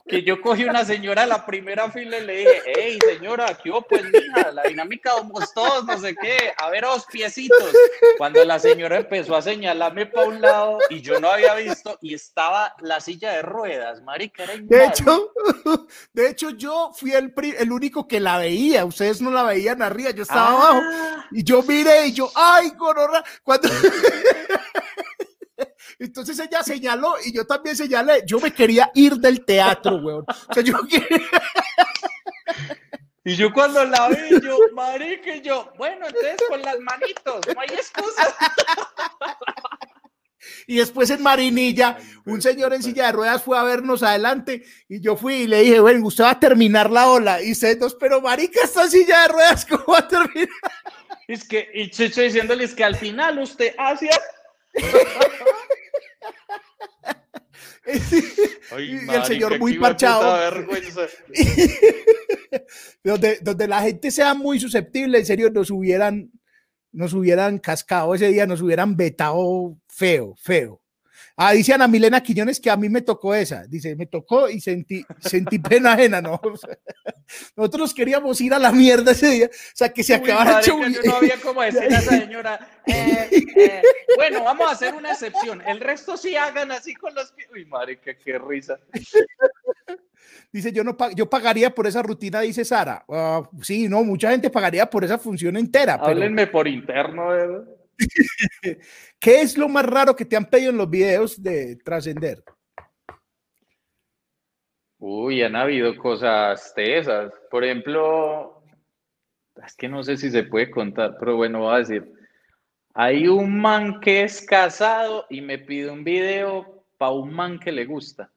Que yo cogí una señora a la primera fila y le dije, hey, señora, ¿qué hubo, pues, mija? La dinámica somos todos, no sé qué, a ver, los piecitos. Cuando la señora empezó a señalarme para un lado y yo no había visto y estaba la silla de ruedas, marica, era De hecho, de hecho, yo fui el, pri- el único que la veía. Ustedes no la veían arriba, yo estaba abajo. Ah, Y yo miré y yo, ay, gororra, cuando... Entonces ella señaló y yo también señalé. Yo me quería ir del teatro, weón. O sea, yo quería- Y yo cuando la vi, yo, marica, y yo, bueno, entonces con las manitos, no hay excusa. Y después en Marinilla, un señor en silla de ruedas fue a vernos adelante y yo fui y le dije, bueno, usted va a terminar la ola. Y ustedes dos, pero marica, esta silla de ruedas, ¿cómo va a terminar? Es que, y Chicho diciéndoles que al final usted y el señor muy parchado. donde, donde la gente sea muy susceptible, en serio, nos hubieran, nos hubieran cascado ese día, nos hubieran vetado feo, feo. Ah, dice Ana Milena Quiñones que a mí me tocó esa. Dice, me tocó y sentí, sentí pena ajena, ¿no? O sea, nosotros queríamos ir a la mierda ese día. O sea, que se Uy, acabara el yo no había como decir a esa señora, eh, eh, bueno, vamos a hacer una excepción, el resto sí hagan así con los pies. Uy, marica, qué risa. Dice, yo no pa- yo pagaría por esa rutina, dice Sara. Ah, sí, no, mucha gente pagaría por esa función entera. Pero, Háblenme por interno, ¿verdad? ¿Qué es lo más raro que te han pedido en los videos de Trascender? Uy, han habido cosas tesas. Por ejemplo, es que no sé si se puede contar, pero bueno, voy a decir. Hay un man que es casado y me pide un video para un man que le gusta.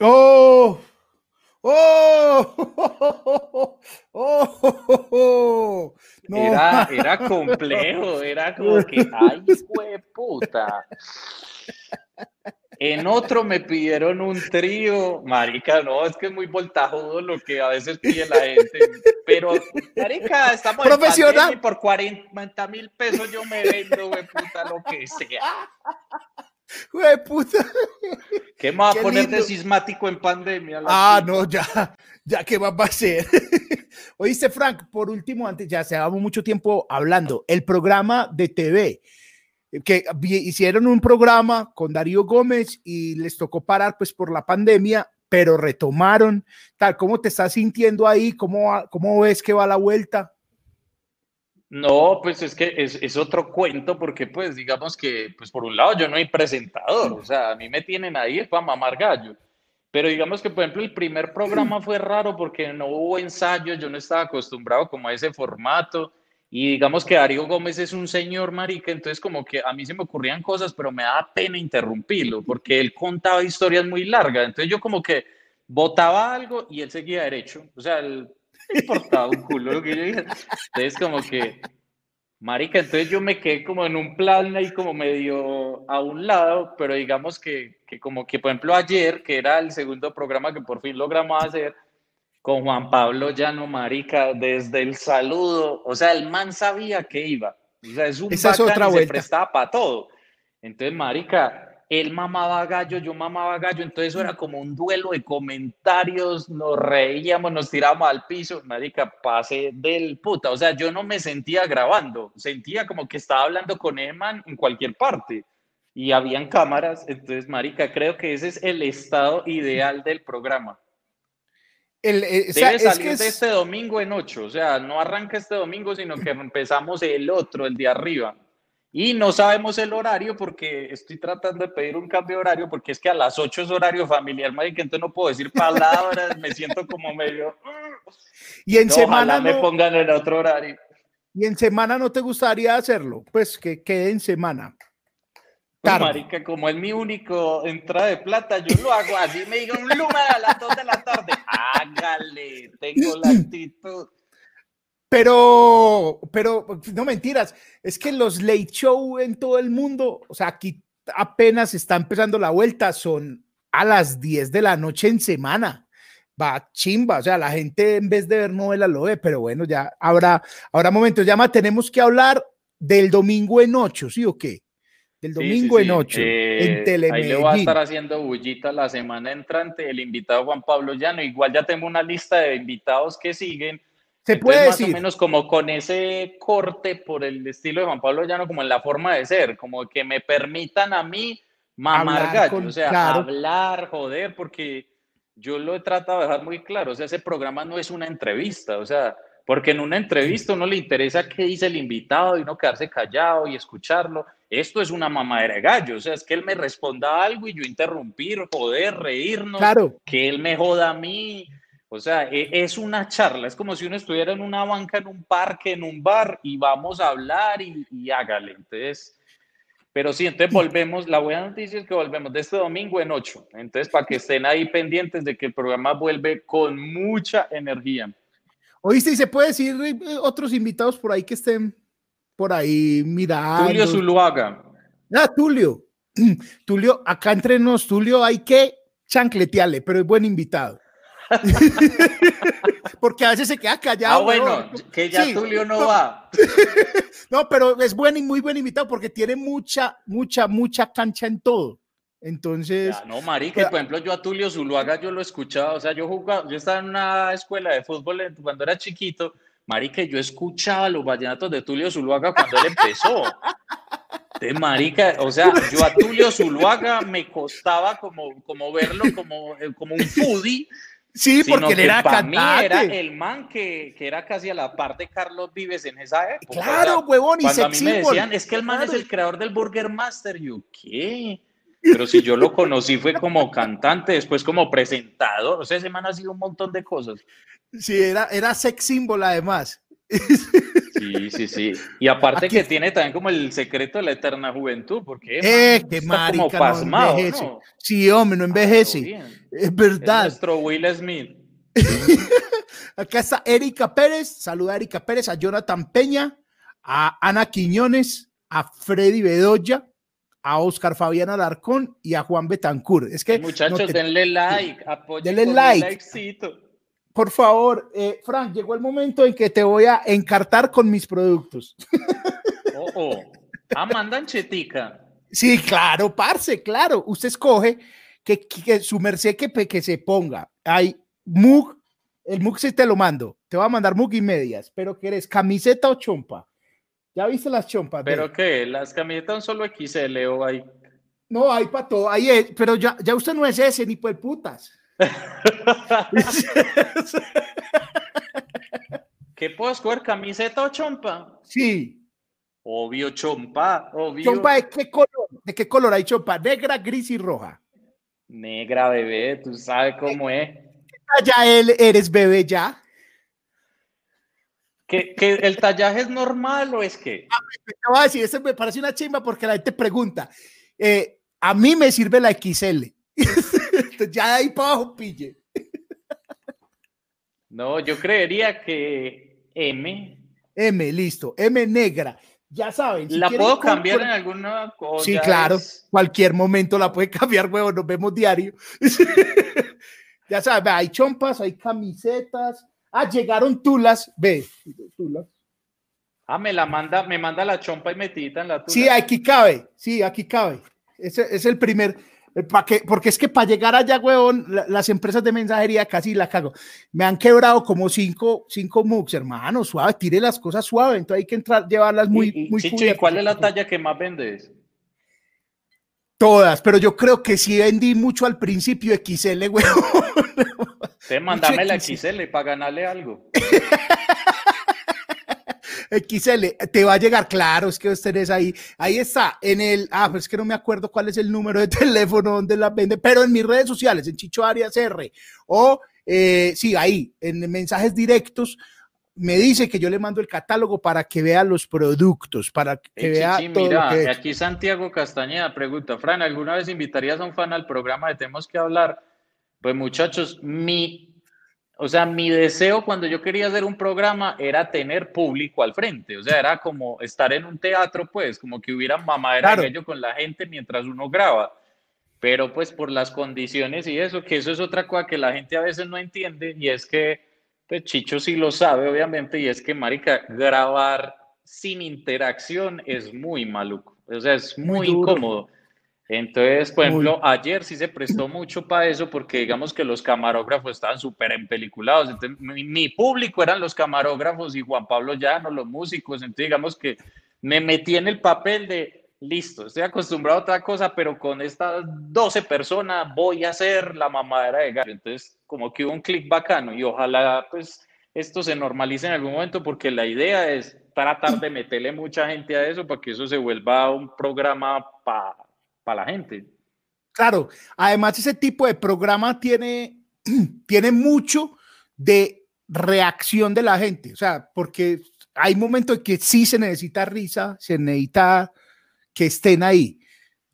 ¡Oh! ¡Oh! ¡Oh! ¡Oh! Era, complejo, era como que, ay, puta. En otro me pidieron un trío, marica, no, es que es muy voltajudo lo que a veces pide la gente, pero marica, estamos Profesional. en y por 40 mil pesos yo me vendo, güey, puta, lo que sea. Güey, puta. ¿Qué me va a poner de sismático en pandemia? Ah, no, ya, ya, ¿qué va a hacer? Oíste, Frank, por último, antes ya se llevamos mucho tiempo hablando, el programa de TV, que hicieron un programa con Darío Gómez y les tocó parar pues por la pandemia, pero retomaron, tal, ¿cómo te estás sintiendo ahí? ¿Cómo, va- cómo ves que va la vuelta? No, pues es que es, es otro cuento porque pues digamos que pues por un lado yo no hay presentador, o sea, a mí me tienen ahí para mamar gallo, pero digamos que por ejemplo el primer programa fue raro porque no hubo ensayo, yo no estaba acostumbrado como a ese formato. Y digamos que Darío Gómez es un señor marica, entonces como que a mí se me ocurrían cosas, pero me daba pena interrumpirlo porque él contaba historias muy largas, entonces yo como que botaba algo y él seguía derecho, o sea, le importaba un culo lo que yo dije. Entonces, como que, marica, entonces yo me quedé como en un plan ahí como medio a un lado, pero digamos que, que como que, por ejemplo, ayer, que era el segundo programa que por fin logramos hacer, con Juan Pablo Llano, marica, desde el saludo, o sea, el man sabía que iba, o sea, es un Esa es otra y se vuelta. prestaba para todo. Entonces, marica, él mamaba gallo, yo mamaba gallo, entonces eso era como un duelo de comentarios, nos reíamos, nos tirábamos al piso, marica, pase del puta, o sea, yo no me sentía grabando, sentía como que estaba hablando con Eman en cualquier parte y habían cámaras, entonces, marica, creo que ese es el estado ideal del programa. El, eh, o sea, Debe es salir de es- este domingo en 8, o sea, no arranca este domingo, sino que empezamos el otro, el de arriba. Y no sabemos el horario porque estoy tratando de pedir un cambio de horario porque es que a las 8 es horario familiar, marica, entonces no puedo decir palabras, me siento como medio... y en No, semana ojalá me no- pongan en otro horario. y en semana no te gustaría hacerlo, pues que quede en semana. Marica, como es mi único entrada de plata, yo lo hago así, me digan un lugar a las 2 de la tarde. Hágale, tengo la actitud. Pero, pero, no mentiras, es que los late show en todo el mundo, o sea, aquí apenas está empezando la vuelta, son a las 10 de la noche en semana. Va chimba, o sea, la gente en vez de ver novela lo ve, pero bueno, ya habrá, habrá momentos. Llama, tenemos que hablar del domingo en 8, ¿sí o qué? Del Sí, sí, domingo en sí. 8, Eh, en Telemedellín. Ahí le voy a estar haciendo bullita la semana entrante, el invitado Juan Pablo Llano. Igual ya tengo una lista de invitados que siguen. Se Entonces, puede más decir. o menos como con ese corte por el estilo de Juan Pablo Llano, como en la forma de ser, como que me permitan a mí mamar gallo, con- o sea, claro. hablar, joder, porque yo lo he tratado de dejar muy claro, o sea, ese programa no es una entrevista, o sea, porque en una entrevista uno le interesa qué dice el invitado y uno quedarse callado y escucharlo. Esto es una mamadera de gallo, o sea, es que él me responda algo y yo interrumpir, joder, reírnos, Claro. que él me joda a mí. O sea, e- es una charla, es como si uno estuviera en una banca, en un parque, en un bar y vamos a hablar y, y hágale. Entonces, pero sí, entonces volvemos, la buena noticia es que volvemos de este domingo en 8. Entonces, para que estén ahí pendientes de que el programa vuelve con mucha energía. Oíste, y se puede decir eh, otros invitados por ahí que estén por ahí mirando. Tulio Zuluaga. Ah, Tulio. Tulio, acá entre nos, Tulio, hay que chancletearle, pero es buen invitado. Porque a veces se queda callado. Ah, bueno, que ya Sí. Tulio no va. No, pero es buen y muy buen invitado porque tiene mucha, mucha, mucha cancha en todo. Entonces, Ya, no, marica, y por ejemplo, yo a Tulio Zuluaga yo lo escuchaba, o sea, yo jugaba, yo estaba en una escuela de fútbol cuando era chiquito, marica, yo escuchaba los vallenatos de Tulio Zuluaga cuando él empezó. De marica, o sea, yo a Tulio Zuluaga me costaba como, como verlo como, eh, como un foodie. Sí, porque él era pa' mí era cantante. el man que, que era casi a la par de Carlos Vives en esa época. Claro, huevón, y cuando a mí me decían, es que el man es el creador del Burger Master, yo, ¿qué? Pero si yo lo conocí fue como cantante, después como presentador, o sea, ese man ha sido un montón de cosas. Sí, era, era sex symbol además. Sí, sí, sí. Y aparte Aquí- que tiene también como el secreto de la eterna juventud, porque Eh, man, está marica, como no pasmado, envejece. ¿no? Sí, hombre, no envejece. Es Es verdad. nuestro Will Smith. Acá está Erika Pérez, saluda a Erika Pérez, a Jonathan Peña, a Ana Quiñones, a Freddy Bedoya, a Oscar Fabián Alarcón y a Juan Betancur. Es que Muchachos, no te- denle like, apoyen Denle like. Por favor, eh, Frank, llegó el momento en que te voy a encartar con mis productos. Oh, oh. Ah, mandan chetica. Sí, claro, parce, claro. Usted escoge que, que- su merced que, que se ponga. Hay mug, el mug sí te lo mando. Te va a mandar mug y medias, pero ¿quieres camiseta o chompa? ¿Ya viste las chompas? ¿Pero qué? ¿Las camisetas son solo XL o hay? No, hay para todo. Ahí es, pero ya, ya usted no es ese, ni por putas. ¿Qué puedo escoger? ¿Camiseta o chompa? sí. Obvio, chompa, obvio. ¿Chompa de qué color? ¿De qué color hay chompa? Negra, gris y roja. Negra, bebé, tú sabes cómo es. Ya él eres bebé ya. ¿Que, que el tallaje es normal o es que? Te voy a decir, eso me parece una chimba porque la gente pregunta. eh, a mí me sirve la XL. Entonces, ya de ahí para abajo pille. No, yo creería que M. M, listo. M negra. Ya saben. si ¿La puedo cambiar en alguna cosa? Sí, claro. Cualquier momento la puede cambiar, huevo. Nos vemos diario. ya saben, hay chompas, hay camisetas. Ah, llegaron tulas. Ve, tulas. Ah, me la manda, me manda la chompa y metida en la tula. Sí, aquí cabe. Sí, aquí cabe. Ese es el primer. Eh, que- porque es que para llegar allá, huevón, la- las empresas de mensajería casi la cago. Me han quebrado como cinco, cinco MOOCs, hermano, suave, tire las cosas suave. Entonces hay que entrar, llevarlas muy, Y- y, muy Chicho, ¿y cuál es la talla que más vendes? Todas, pero yo creo que sí vendí mucho al principio XL, huevón. Te mandame la XL. XL para ganarle algo. XL, te va a llegar, claro, es que vos tenés ahí, ahí está, en el, ah, pues es que no me acuerdo cuál es el número de teléfono donde la vende, pero en mis redes sociales, en Chicho Arias R, o eh, sí, ahí, en mensajes directos, me dice que yo le mando el catálogo para que vea los productos, para que vea Chichi, todo mira, lo que aquí Santiago Castañeda pregunta, Fran, ¿alguna vez invitarías a un fan al programa de Tenemos que hablar? Pues muchachos, mi, o sea, mi deseo cuando yo quería hacer un programa era tener público al frente, o sea, era como estar en un teatro, pues, como que hubiera mamadera Claro. con la gente mientras uno graba. Pero pues por las condiciones y eso, que eso es otra cosa que la gente a veces no entiende, y es que, pues Chicho sí lo sabe, obviamente, y es que, marica, grabar sin interacción es muy maluco, o sea, es Muy muy, incómodo. Entonces, por ejemplo, ayer sí se prestó mucho para eso, porque digamos que los camarógrafos estaban súper empeliculados, entonces mi, mi público eran los camarógrafos y Juan Pablo Llano, los músicos, entonces digamos que me metí en el papel de, listo, estoy acostumbrado a otra cosa, pero con estas 12 personas voy a hacer la mamadera de gallo. Entonces, como que hubo un clic bacano y ojalá pues esto se normalice en algún momento porque la idea es tratar de meterle mucha gente a eso para que eso se vuelva un programa para la gente. Claro, además ese tipo de programa tiene, tiene mucho de reacción de la gente, o sea, porque hay momentos en que sí se necesita risa, se necesita que estén ahí.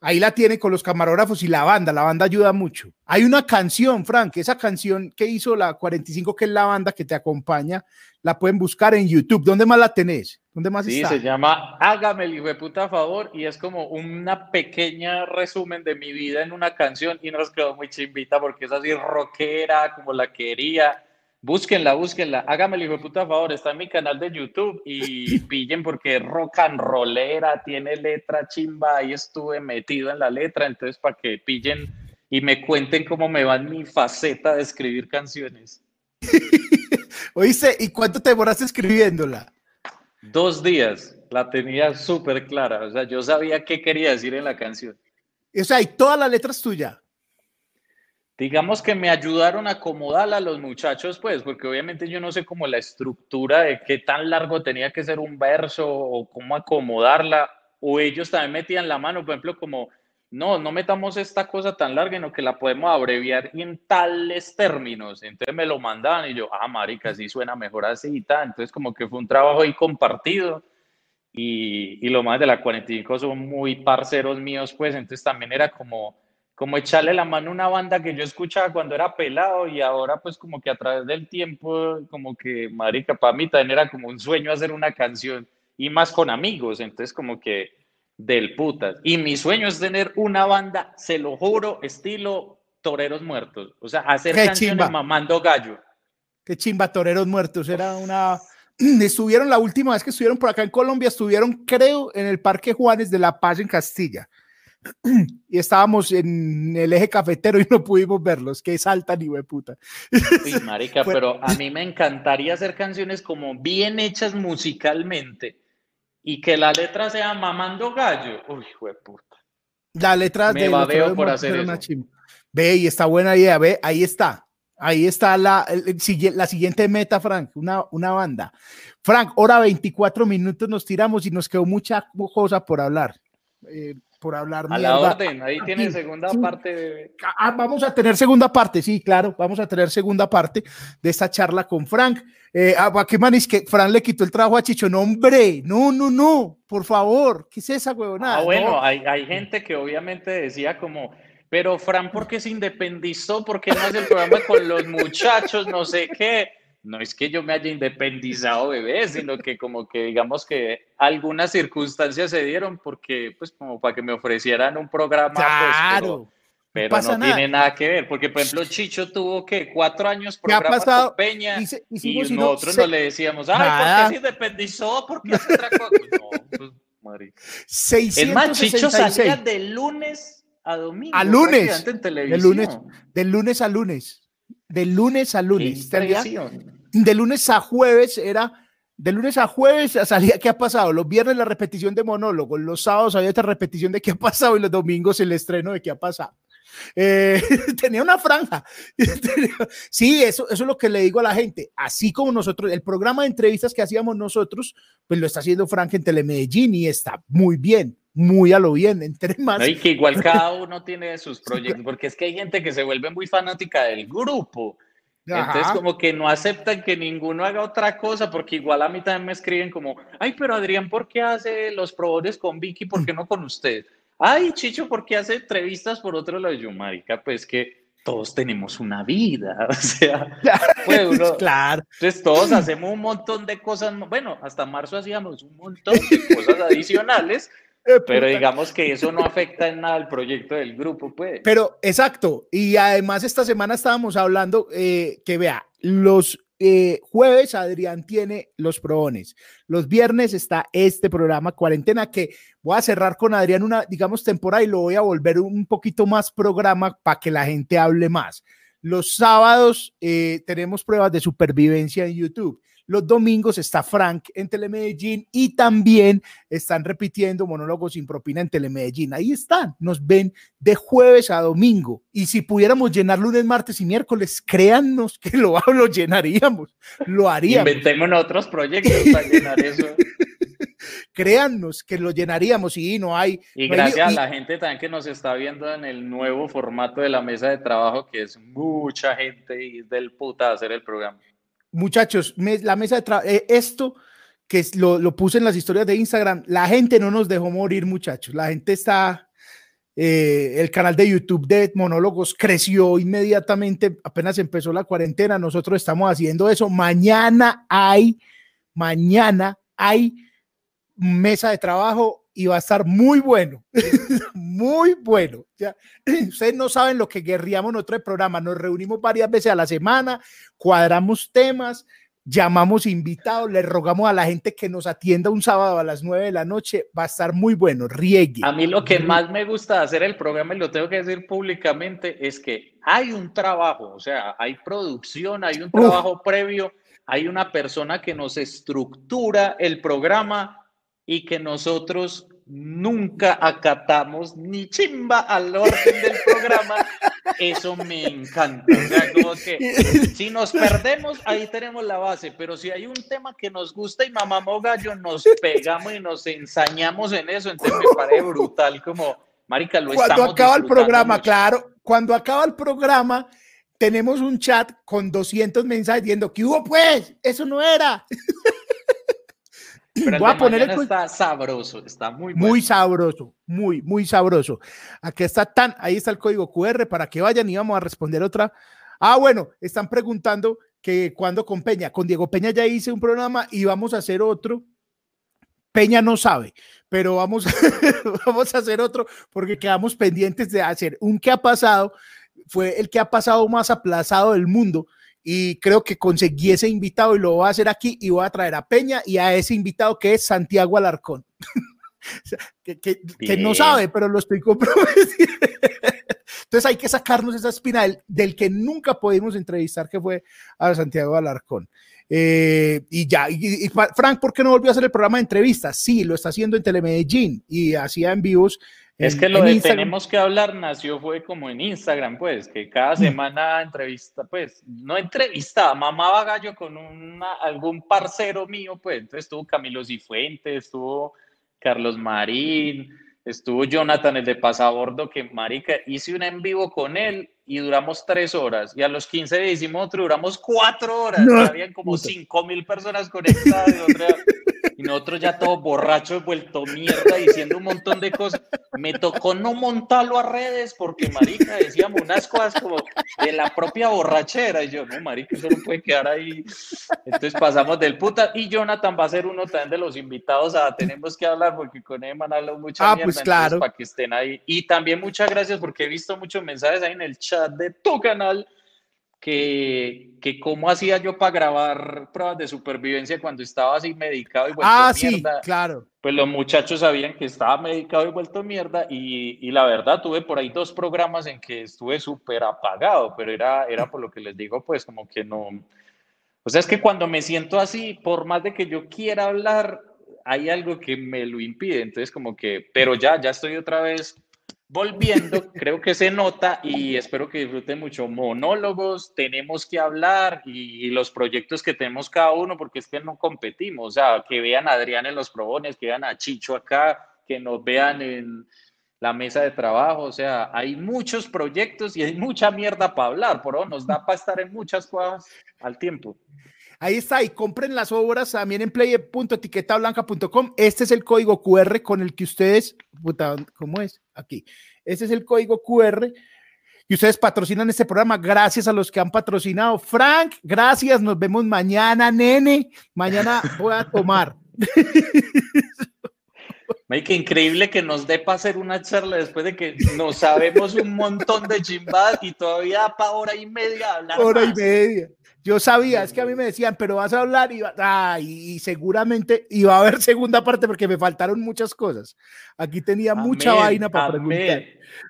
Ahí la tiene con los camarógrafos y la banda, la banda ayuda mucho. Hay una canción, Frank, esa canción que hizo la 45, que es la banda que te acompaña, la pueden buscar en YouTube. ¿Dónde más la tenés? ¿Dónde más Sí, está? se llama Hágame el hijo de puta favor y es como una pequeña resumen de mi vida en una canción y nos quedó muy chimbita porque es así rockera como la quería. Búsquenla, búsquenla. Hágame el hijo de puta favor, está en mi canal de YouTube y pillen porque es rock and rollera, tiene letra chimba, ahí estuve metido en la letra, entonces para que pillen y me cuenten cómo me va en mi faceta de escribir canciones. ¿Oíste? ¿Y cuánto te demoraste escribiéndola? Dos días, la tenía súper clara, o sea, yo sabía qué quería decir en la canción. O sea, y todas las letras tuyas. Digamos que me ayudaron a acomodarla a los muchachos, pues, porque obviamente yo no sé cómo la estructura de qué tan largo tenía que ser un verso o cómo acomodarla, o ellos también metían la mano, por ejemplo, como, no, no metamos esta cosa tan larga, sino que la podemos abreviar en tales términos. Entonces me lo mandaban y yo, ah, marica, sí suena mejor así y tal. Entonces como que fue un trabajo ahí compartido. Y, y lo más de la 45 son muy parceros míos, pues, entonces también era como como echarle la mano a una banda que yo escuchaba cuando era pelado y ahora pues como que a través del tiempo, como que, marica, para mí también era como un sueño hacer una canción y más con amigos, entonces como que del putas. Y mi sueño es tener una banda, se lo juro, estilo Toreros Muertos. O sea, hacer Qué canciones chimba. mamando gallo. Qué chimba, toreros muertos. Era una. Estuvieron la última vez que estuvieron por acá en Colombia, estuvieron, creo, en el Parque Juanes de La Paz en Castilla. Y estábamos en el eje cafetero y no pudimos verlos. Qué saltan, hijo de puta. Sí, marica, pero a mí me encantaría hacer canciones como bien hechas musicalmente y que la letra sea mamando gallo. Uy, hijo de puta. La letra Me de babeo por hacer una eso. chimba. Ve, y está buena idea, ve, ahí está. Ahí está la, la siguiente meta, Frank, una, una banda. Frank, hora 24 minutos nos tiramos y nos quedó mucha cosa por hablar. eh, por hablar A la mierda. orden, ahí tiene segunda Sí. parte de... Ah, vamos a tener segunda parte, sí, claro, vamos a tener segunda parte de esta charla con Frank. Eh, ah, ¿Qué man es que Frank le quitó el trabajo a Chicho? No, hombre, no, no, no, por favor, ¿qué es esa huevonada? Ah, bueno, No. hay, hay gente que obviamente decía como, pero Fran, ¿por qué se independizó? ¿Por qué no hace el programa con los muchachos? No sé qué. No es que yo me haya independizado, bebé, sino que como que digamos que algunas circunstancias se dieron porque, pues, como para que me ofrecieran un programa, pues, Claro, pero, no tiene nada que ver, porque, por ejemplo, Chicho tuvo que cuatro años ¿Qué ha pasado? con Peña Hice- y hicimos, y no nosotros no le decíamos, ay, Nada. ¿por qué se independizó? ¿Por qué otra cosa? No, pues, marica. Es más, Chicho 666. salía de lunes a domingo. A lunes. En De televisión. lunes, de lunes a lunes. De lunes a lunes. De lunes a jueves era. De lunes a jueves salía qué ha pasado. Los viernes la repetición de monólogos. Los sábados había esta repetición de qué ha pasado. Y los domingos el estreno de qué ha pasado. Eh, tenía una franja. Sí, eso, eso es lo que le digo a la gente. Así como nosotros, el programa de entrevistas que hacíamos nosotros, pues lo está haciendo Frank en Telemedellín y está muy bien, muy a lo bien. Entre más. No, y que igual cada uno tiene sus proyectos, porque es que hay gente que se vuelve muy fanática del grupo. Entonces, como que no aceptan que ninguno haga otra cosa, porque igual a mí también me escriben como, ay, pero Adrián, ¿por qué hace los probores con Vicky? ¿Por qué no con usted? Ay, Chicho, ¿por qué hace entrevistas por otro lado? Yo, marica, pues que todos tenemos una vida, o sea, pues uno, Claro. entonces todos hacemos un montón de cosas, bueno, hasta marzo hacíamos un montón de cosas adicionales, pero digamos que eso no afecta en nada al proyecto del grupo, pues. Pero exacto, y además esta semana estábamos hablando eh, que vea, los eh, jueves Adrián tiene los probones, los viernes está este programa cuarentena que voy a cerrar con Adrián una, digamos, temporada y lo voy a volver un poquito más programa para que la gente hable más. Los sábados eh, tenemos pruebas de supervivencia en YouTube. Los domingos está Frank en Telemedellín y también están repitiendo monólogos sin propina en Telemedellín. Ahí están, nos ven de jueves a domingo. Y si pudiéramos llenar lunes, martes y miércoles, créannos que lo, lo llenaríamos, lo haríamos. Inventemos otros proyectos para llenar eso. Créannos que lo llenaríamos y no hay. Y no hay- gracias a la gente también que nos está viendo en el nuevo formato de la mesa de trabajo, que es mucha gente y es del puta hacer el programa. Muchachos, la mesa de trabajo, esto que lo, lo puse en las historias de Instagram, la gente no nos dejó morir, muchachos. La gente está, eh, el canal de YouTube de monólogos creció inmediatamente, apenas empezó la cuarentena, nosotros estamos haciendo eso. Mañana hay, mañana hay mesa de trabajo y va a estar muy bueno, muy bueno. Ya, ustedes no saben lo que guerríamos nosotros el programa, nos reunimos varias veces a la semana, cuadramos temas, llamamos invitados, le rogamos a la gente que nos atienda un sábado a las 9 de la noche, va a estar muy bueno, riegue. A mí lo que más me gusta de hacer el programa, y lo tengo que decir públicamente, es que hay un trabajo, o sea, hay producción, hay un trabajo previo, hay una persona que nos estructura el programa y que nosotros nunca acatamos ni chimba al orden del programa. Eso me encanta. O sea, como que si nos perdemos, ahí tenemos la base, pero si hay un tema que nos gusta y mamamos gallo, nos pegamos y nos ensañamos en eso, entonces me parece brutal como, marica, lo Cuando acaba el programa, mucho. claro, cuando acaba el programa, tenemos un chat con 200 mensajes diciendo, ¿qué hubo pues? Eso no era. Pero el a poner el está sabroso, está muy bueno. Muy sabroso, muy, muy sabroso. Aquí está tan, ahí está el código QR para que vayan y vamos a responder otra. Ah, bueno, están preguntando que cuando con Peña, con Diego Peña ya hice un programa y vamos a hacer otro Peña no sabe, pero vamos, vamos a hacer otro porque quedamos pendientes de hacer un que ha pasado. Fue el que ha pasado más aplazado del mundo y creo que conseguí ese invitado y lo voy a hacer aquí y voy a traer a Peña y a ese invitado que es Santiago Alarcón. que, que, que, no sabe, pero lo estoy comprometiendo. Entonces hay que sacarnos esa espina del, del, que nunca pudimos entrevistar, que fue a Santiago Alarcón. Eh, y ya, y, y, Frank, ¿por qué no volvió a hacer el programa de entrevistas? Sí, lo está haciendo en Telemedellín y hacía en vivos. Es que lo de Instagram. tenemos que hablar nació fue como en Instagram, pues, que cada semana entrevista, pues, no entrevistaba, mamaba gallo con una, algún parcero mío, pues, entonces estuvo Camilo Cifuentes, estuvo Carlos Marín, estuvo Jonathan, el de Pasabordo, que marica, hice un en vivo con él y duramos tres horas. Y a los 15 días hicimos otro, duramos cuatro horas. No, Habían como cinco mil personas conectadas. Y nosotros ya todos borrachos, vuelto mierda, diciendo un montón de cosas. Me tocó no montarlo a redes porque, marica, decíamos unas cosas como de la propia borrachera. Y yo, no, marica, eso no puede quedar ahí. Entonces pasamos del puta. Y Jonathan va a ser uno también de los invitados a Tenemos que hablar porque con él han hablado mucha ah, mierda. Pues claro. Para que estén ahí. Y también muchas gracias porque he visto muchos mensajes ahí en el chat de tu canal que, que cómo hacía yo para grabar pruebas de supervivencia cuando estaba así medicado y vuelto ah, mierda. sí, claro. Pues los muchachos sabían que estaba medicado y vuelto mierda y, y la verdad tuve por ahí dos programas en que estuve súper apagado, pero era, era por lo que les digo, pues como que no... O sea, es que cuando me siento así, por más de que yo quiera hablar, hay algo que me lo impide, entonces como que, pero ya, ya estoy otra vez volviendo, creo que se nota y espero que disfruten mucho monólogos, tenemos que hablar y, los proyectos que tenemos cada uno, porque es que no competimos, o sea, que vean a Adrián en los probones, que vean a Chicho acá, que nos vean en la mesa de trabajo, o sea, hay muchos proyectos y hay mucha mierda para hablar, por nos da para estar en muchas cosas al tiempo. Ahí está, y compren las obras también en play.etiquetablanca.com. Este es el código QR con el que ustedes, puta, ¿cómo es? Aquí. Este es el código QR y ustedes patrocinan este programa. Gracias a los que han patrocinado. Frank, gracias. Nos vemos mañana, nene. Mañana voy a tomar. Qué increíble que nos dé para hacer una charla después de que no sabemos un montón de chimbadas y todavía para hora y media hablar. Hora más. y media. Yo sabía, es que a mí me decían, pero vas a hablar y, ah, y, y, seguramente iba a haber segunda parte porque me faltaron muchas cosas. Aquí tenía amén, mucha vaina para amén. preguntar.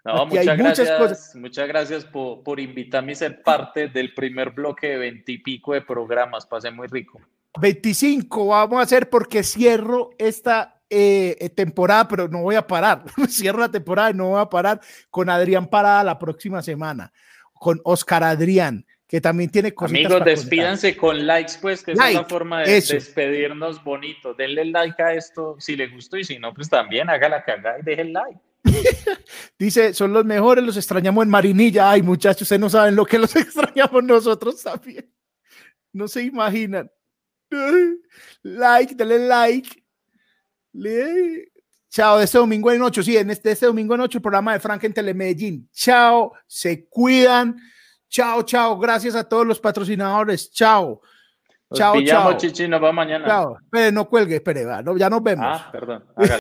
No, muchas gracias, muchas, cosas. muchas gracias por, por invitarme a ser parte del primer bloque de veintipico de programas. Pasé muy rico. 25 vamos a hacer porque cierro esta eh, temporada, pero no voy a parar. cierro la temporada y no voy a parar con Adrián Parada la próxima semana, con Oscar Adrián que también tiene. Amigos, despídanse contar. con likes, pues, que like, es una forma de eso. despedirnos bonito. Denle like a esto si le gustó y si no, pues también haga la cagada y deje el like. Dice, son los mejores, los extrañamos en Marinilla. Ay, muchachos, ustedes no saben lo que los extrañamos nosotros también. No se imaginan. Like, denle like. Le... Chao, de este domingo en 8. Sí, en este, este domingo en 8, el programa de Frank en Telemedellín. Chao, se cuidan. Chao, chao. Gracias a todos los patrocinadores. Chao. Chao, pillamos, chao. Chichi, nos va mañana. Chao. Espere, no cuelgue, espere, va, no, ya nos vemos. Ah, perdón. Hágale.